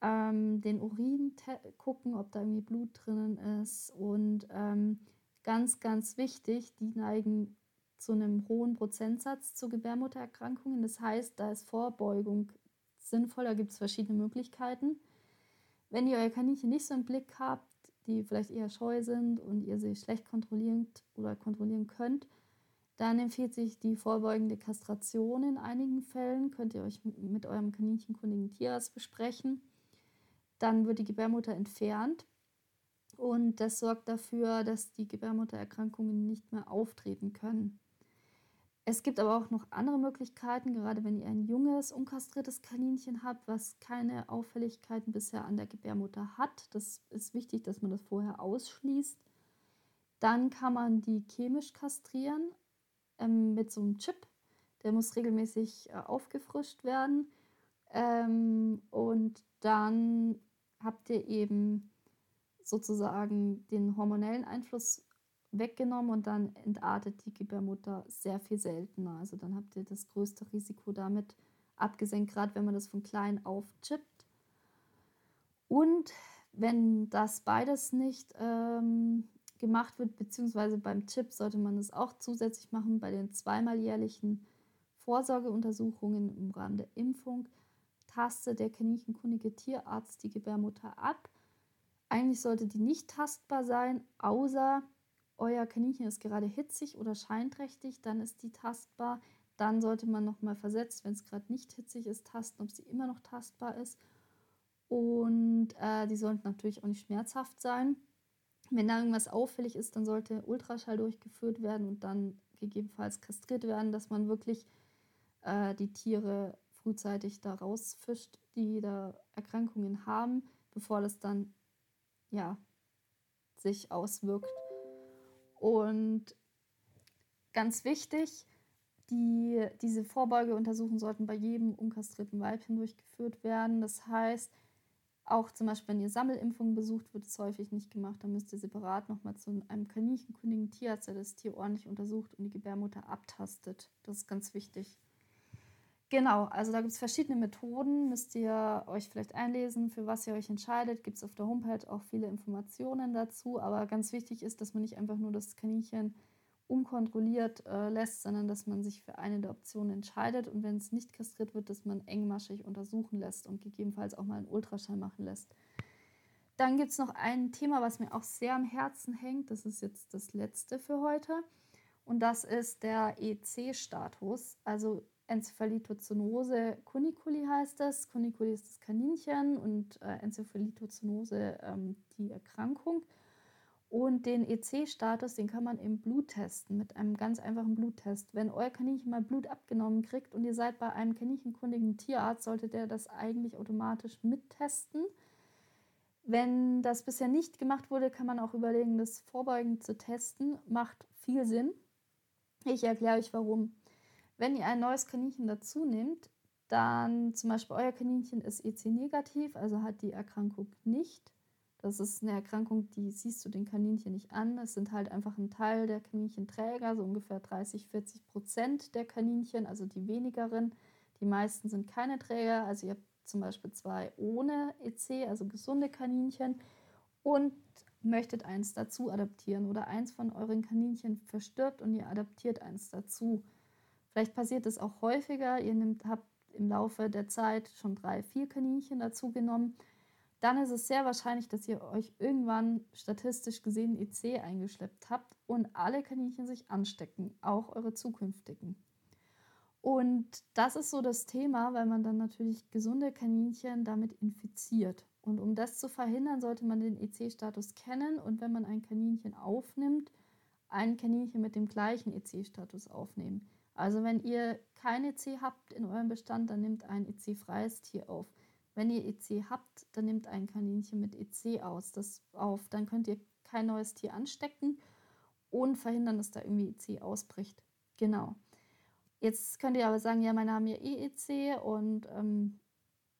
Ähm, den Urin gucken, ob da irgendwie Blut drinnen ist. Und ähm, ganz, ganz wichtig, die neigen zu einem hohen Prozentsatz zu Gebärmuttererkrankungen. Das heißt, da ist Vorbeugung sinnvoll, da gibt es verschiedene Möglichkeiten. Wenn ihr euer Kaninchen nicht so im Blick habt, die vielleicht eher scheu sind und ihr sie schlecht kontrollieren oder kontrollieren könnt, dann empfiehlt sich die vorbeugende Kastration in einigen Fällen. Könnt ihr euch mit eurem kaninchenkundigen Tierarzt besprechen. Dann wird die Gebärmutter entfernt und das sorgt dafür, dass die Gebärmuttererkrankungen nicht mehr auftreten können. Es gibt aber auch noch andere Möglichkeiten, gerade wenn ihr ein junges, unkastriertes Kaninchen habt, was keine Auffälligkeiten bisher an der Gebärmutter hat. Das ist wichtig, dass man das vorher ausschließt. Dann kann man die chemisch kastrieren ähm, mit so einem Chip. Der muss regelmäßig äh, aufgefrischt werden. Ähm, und dann habt ihr eben sozusagen den hormonellen Einfluss weggenommen und dann entartet die Gebärmutter sehr viel seltener. Also dann habt ihr das größte Risiko damit abgesenkt, gerade wenn man das von klein auf chippt. Und wenn das beides nicht ähm, gemacht wird, beziehungsweise beim Chip sollte man es auch zusätzlich machen, bei den zweimal jährlichen Vorsorgeuntersuchungen im Rahmen der Impfung, tastet der kaninchenkundige Tierarzt die Gebärmutter ab. Eigentlich sollte die nicht tastbar sein, außer euer Kaninchen ist gerade hitzig oder scheinträchtig, dann ist die tastbar. Dann sollte man nochmal versetzt, wenn es gerade nicht hitzig ist, tasten, ob sie immer noch tastbar ist. Und äh, die sollten natürlich auch nicht schmerzhaft sein. Wenn da irgendwas auffällig ist, dann sollte Ultraschall durchgeführt werden und dann gegebenenfalls kastriert werden, dass man wirklich äh, die Tiere frühzeitig da rausfischt, die da Erkrankungen haben, bevor das dann ja sich auswirkt. Und ganz wichtig, die, diese Vorbeugeuntersuchungen sollten bei jedem unkastrierten Weibchen durchgeführt werden. Das heißt, auch zum Beispiel, wenn ihr Sammelimpfungen besucht, wird es häufig nicht gemacht. Dann müsst ihr separat nochmal zu einem kaninchenkundigen Tierarzt, der das Tier ordentlich untersucht und die Gebärmutter abtastet. Das ist ganz wichtig. Genau, also da gibt es verschiedene Methoden. Müsst ihr euch vielleicht einlesen, für was ihr euch entscheidet. Gibt es auf der Homepage auch viele Informationen dazu. Aber ganz wichtig ist, dass man nicht einfach nur das Kaninchen unkontrolliert äh, lässt, sondern dass man sich für eine der Optionen entscheidet und wenn es nicht kastriert wird, dass man engmaschig untersuchen lässt und gegebenenfalls auch mal einen Ultraschall machen lässt. Dann gibt es noch ein Thema, was mir auch sehr am Herzen hängt. Das ist jetzt das letzte für heute. Und das ist der EC-Status. Also Enzephalitozoonose cuniculi heißt das. Cuniculi ist das Kaninchen und äh, Enzephalitozoonose ähm, die Erkrankung. Und den EC-Status, den kann man im Blut testen, mit einem ganz einfachen Bluttest. Wenn euer Kaninchen mal Blut abgenommen kriegt und ihr seid bei einem kaninchenkundigen Tierarzt, sollte der das eigentlich automatisch mittesten. Wenn das bisher nicht gemacht wurde, kann man auch überlegen, das vorbeugend zu testen. Macht viel Sinn. Ich erkläre euch warum. Wenn ihr ein neues Kaninchen dazu nehmt, dann zum Beispiel euer Kaninchen ist EC-negativ, also hat die Erkrankung nicht. Das ist eine Erkrankung, die siehst du den Kaninchen nicht an. Es sind halt einfach ein Teil der Kaninchenträger, so ungefähr 30, 40 Prozent der Kaninchen, also die wenigeren. Die meisten sind keine Träger. Also ihr habt zum Beispiel zwei ohne EC, also gesunde Kaninchen und möchtet eins dazu adaptieren oder eins von euren Kaninchen verstirbt und ihr adaptiert eins dazu. Vielleicht passiert es auch häufiger. Ihr nehmt, habt im Laufe der Zeit schon drei, vier Kaninchen dazu genommen. Dann ist es sehr wahrscheinlich, dass ihr euch irgendwann statistisch gesehen EC eingeschleppt habt und alle Kaninchen sich anstecken, auch eure zukünftigen. Und das ist so das Thema, weil man dann natürlich gesunde Kaninchen damit infiziert. Und um das zu verhindern, sollte man den EC-Status kennen und wenn man ein Kaninchen aufnimmt, ein Kaninchen mit dem gleichen EC-Status aufnehmen. Also wenn ihr kein EC habt in eurem Bestand, dann nehmt ein EC-freies Tier auf. Wenn ihr EC habt, dann nehmt ein Kaninchen mit EC aus, das auf. Dann könnt ihr kein neues Tier anstecken und verhindern, dass da irgendwie EC ausbricht. Genau. Jetzt könnt ihr aber sagen, ja, meine haben ja eh EC und ähm,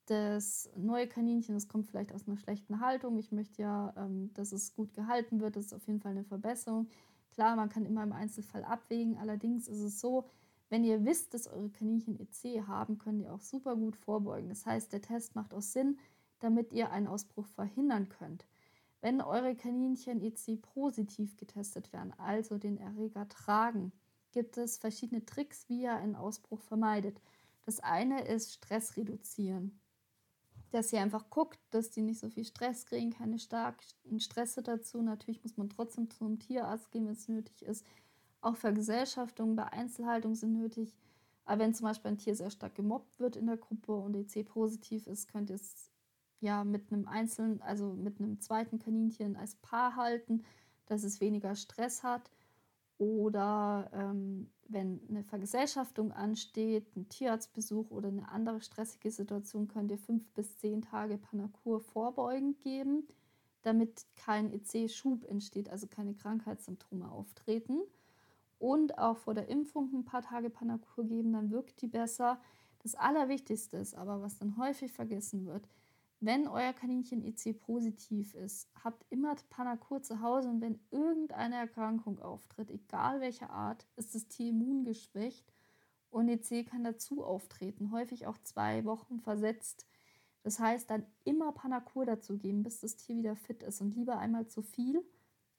das neue Kaninchen, das kommt vielleicht aus einer schlechten Haltung. Ich möchte ja, ähm, dass es gut gehalten wird. Das ist auf jeden Fall eine Verbesserung. Klar, man kann immer im Einzelfall abwägen. Allerdings ist es so, wenn ihr wisst, dass eure Kaninchen EC haben, könnt ihr auch super gut vorbeugen. Das heißt, der Test macht auch Sinn, damit ihr einen Ausbruch verhindern könnt. Wenn eure Kaninchen EC positiv getestet werden, also den Erreger tragen, gibt es verschiedene Tricks, wie ihr einen Ausbruch vermeidet. Das eine ist Stress reduzieren. Dass ihr einfach guckt, dass die nicht so viel Stress kriegen, keine starken Stresse dazu. Natürlich muss man trotzdem zum Tierarzt gehen, wenn es nötig ist. Auch Vergesellschaftungen bei Einzelhaltung sind nötig. Aber wenn zum Beispiel ein Tier sehr stark gemobbt wird in der Gruppe und EC positiv ist, könnt ihr es ja mit einem einzelnen, also mit einem zweiten Kaninchen als Paar halten, dass es weniger Stress hat. Oder ähm, wenn eine Vergesellschaftung ansteht, ein Tierarztbesuch oder eine andere stressige Situation, könnt ihr fünf bis zehn Tage Panakur vorbeugend geben, damit kein EC-Schub entsteht, also keine Krankheitssymptome auftreten und auch vor der Impfung ein paar Tage Panakur geben, dann wirkt die besser. Das Allerwichtigste ist aber, was dann häufig vergessen wird, wenn euer Kaninchen EC positiv ist, habt immer Panakur zu Hause und wenn irgendeine Erkrankung auftritt, egal welcher Art, ist das Tier immungeschwächt und EC kann dazu auftreten, häufig auch zwei Wochen versetzt. Das heißt, dann immer Panakur dazu geben, bis das Tier wieder fit ist und lieber einmal zu viel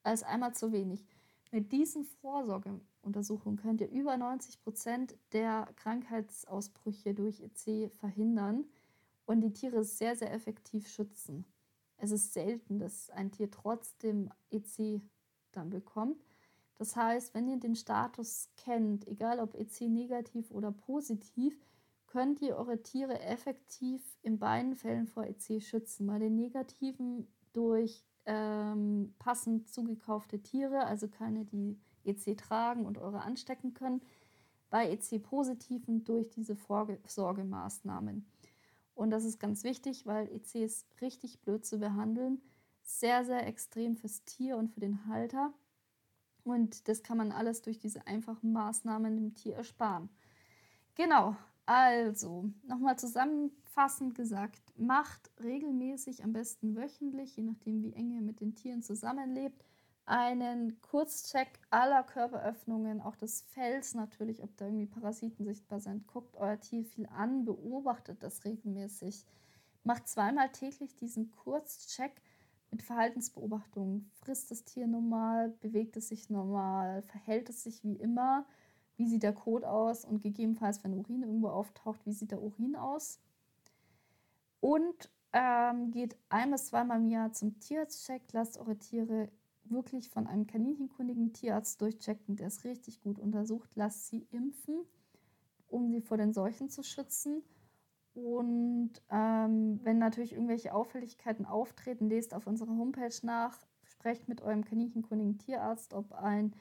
als einmal zu wenig. Mit diesen Vorsorgeuntersuchungen könnt ihr über 90 Prozent der Krankheitsausbrüche durch EC verhindern und die Tiere sehr, sehr effektiv schützen. Es ist selten, dass ein Tier trotzdem EC dann bekommt. Das heißt, wenn ihr den Status kennt, egal ob EC negativ oder positiv, könnt ihr eure Tiere effektiv in beiden Fällen vor EC schützen. Bei den negativen durch ähm, passend zugekaufte Tiere, also keine, die EC tragen und eure anstecken können, bei EC-Positiven durch diese Vorsorgemaßnahmen. Und das ist ganz wichtig, weil EC ist richtig blöd zu behandeln. Sehr, sehr extrem fürs Tier und für den Halter. Und das kann man alles durch diese einfachen Maßnahmen dem Tier ersparen. Genau, also nochmal zusammenfassend gesagt, macht regelmäßig, am besten wöchentlich, je nachdem wie eng ihr mit den Tieren zusammenlebt, einen Kurzcheck aller Körperöffnungen, auch des Fells natürlich, ob da irgendwie Parasiten sichtbar sind. Guckt euer Tier viel an, beobachtet das regelmäßig. Macht zweimal täglich diesen Kurzcheck mit Verhaltensbeobachtungen. Frisst das Tier normal, bewegt es sich normal, verhält es sich wie immer, wie sieht der Kot aus und gegebenenfalls, wenn Urin irgendwo auftaucht, wie sieht der Urin aus. Und ähm, geht ein bis zweimal im Jahr zum Tierarztcheck, lasst eure Tiere wirklich von einem kaninchenkundigen Tierarzt durchchecken, der es richtig gut untersucht. Lasst sie impfen, um sie vor den Seuchen zu schützen. Und ähm, wenn natürlich irgendwelche Auffälligkeiten auftreten, lest auf unserer Homepage nach, sprecht mit eurem kaninchenkundigen Tierarzt, ob ein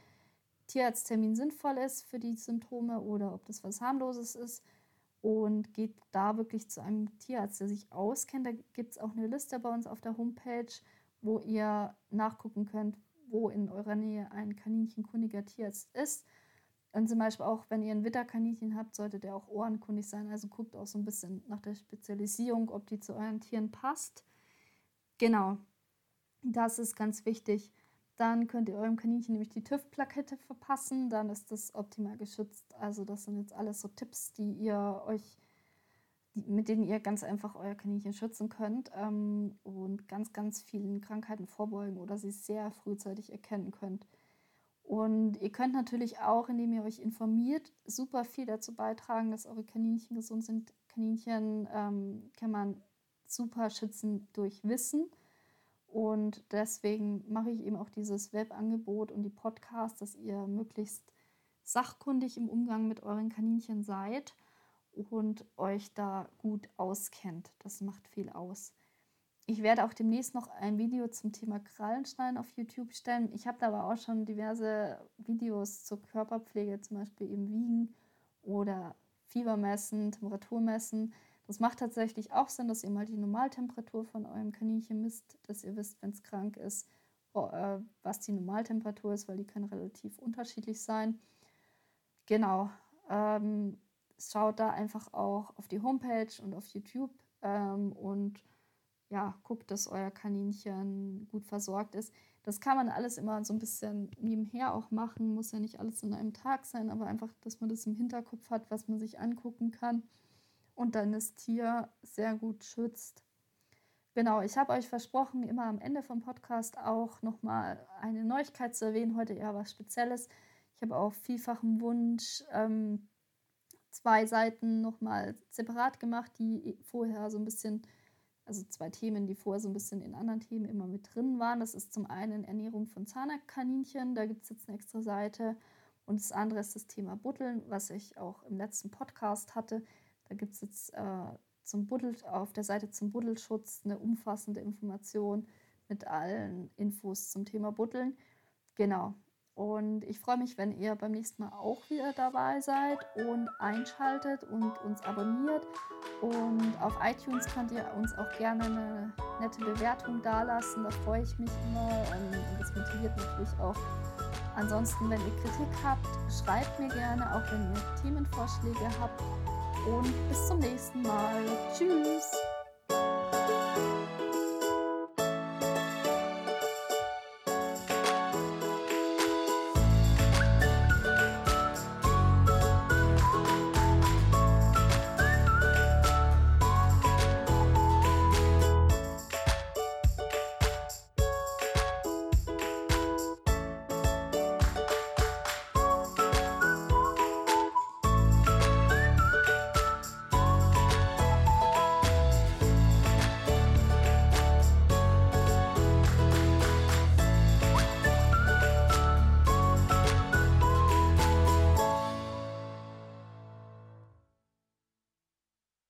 Tierarzttermin sinnvoll ist für die Symptome oder ob das was harmloses ist. Und geht da wirklich zu einem Tierarzt, der sich auskennt. Da gibt es auch eine Liste bei uns auf der Homepage wo ihr nachgucken könnt, wo in eurer Nähe ein kaninchenkundiger Tierarzt ist. Und zum Beispiel auch, wenn ihr ein Witterkaninchen habt, sollte der auch ohrenkundig sein. Also guckt auch so ein bisschen nach der Spezialisierung, ob die zu euren Tieren passt. Genau, das ist ganz wichtig. Dann könnt ihr eurem Kaninchen nämlich die TÜV-Plakette verpassen. Dann ist das optimal geschützt. Also das sind jetzt alles so Tipps, die ihr euch mit denen ihr ganz einfach euer Kaninchen schützen könnt ähm, und ganz, ganz vielen Krankheiten vorbeugen oder sie sehr frühzeitig erkennen könnt. Und ihr könnt natürlich auch, indem ihr euch informiert, super viel dazu beitragen, dass eure Kaninchen gesund sind. Kaninchen ähm, kann man super schützen durch Wissen. Und deswegen mache ich eben auch dieses Webangebot und die Podcasts, dass ihr möglichst sachkundig im Umgang mit euren Kaninchen seid und euch da gut auskennt. Das macht viel aus. Ich werde auch demnächst noch ein Video zum Thema Krallenschneiden auf YouTube stellen. Ich habe da aber auch schon diverse Videos zur Körperpflege, zum Beispiel eben Wiegen oder Fiebermessen, Temperaturmessen. Das macht tatsächlich auch Sinn, dass ihr mal die Normaltemperatur von eurem Kaninchen misst, dass ihr wisst, wenn es krank ist, äh, was die Normaltemperatur ist, weil die kann relativ unterschiedlich sein. Genau. Ähm, schaut da einfach auch auf die Homepage und auf YouTube ähm, und ja, guckt, dass euer Kaninchen gut versorgt ist. Das kann man alles immer so ein bisschen nebenher auch machen, muss ja nicht alles in einem Tag sein, aber einfach, dass man das im Hinterkopf hat, was man sich angucken kann und dann das Tier sehr gut schützt. Genau, ich habe euch versprochen, immer am Ende vom Podcast auch nochmal eine Neuigkeit zu erwähnen, heute eher was Spezielles. Ich habe auch vielfachen Wunsch, ähm, zwei Seiten nochmal separat gemacht, die vorher so ein bisschen, also zwei Themen, die vorher so ein bisschen in anderen Themen immer mit drin waren. Das ist zum einen Ernährung von Zahnkaninchen, da gibt es jetzt eine extra Seite. Und das andere ist das Thema Buddeln, was ich auch im letzten Podcast hatte. Da gibt es jetzt äh, zum Buddel, auf der Seite zum Buddelschutz eine umfassende Information mit allen Infos zum Thema Buddeln. Genau, und ich freue mich, wenn ihr beim nächsten Mal auch wieder dabei seid und einschaltet und uns abonniert. Und auf iTunes könnt ihr uns auch gerne eine nette Bewertung dalassen. Da freue ich mich immer und das motiviert natürlich auch. Ansonsten, wenn ihr Kritik habt, schreibt mir gerne, auch wenn ihr Themenvorschläge habt. Und bis zum nächsten Mal. Tschüss!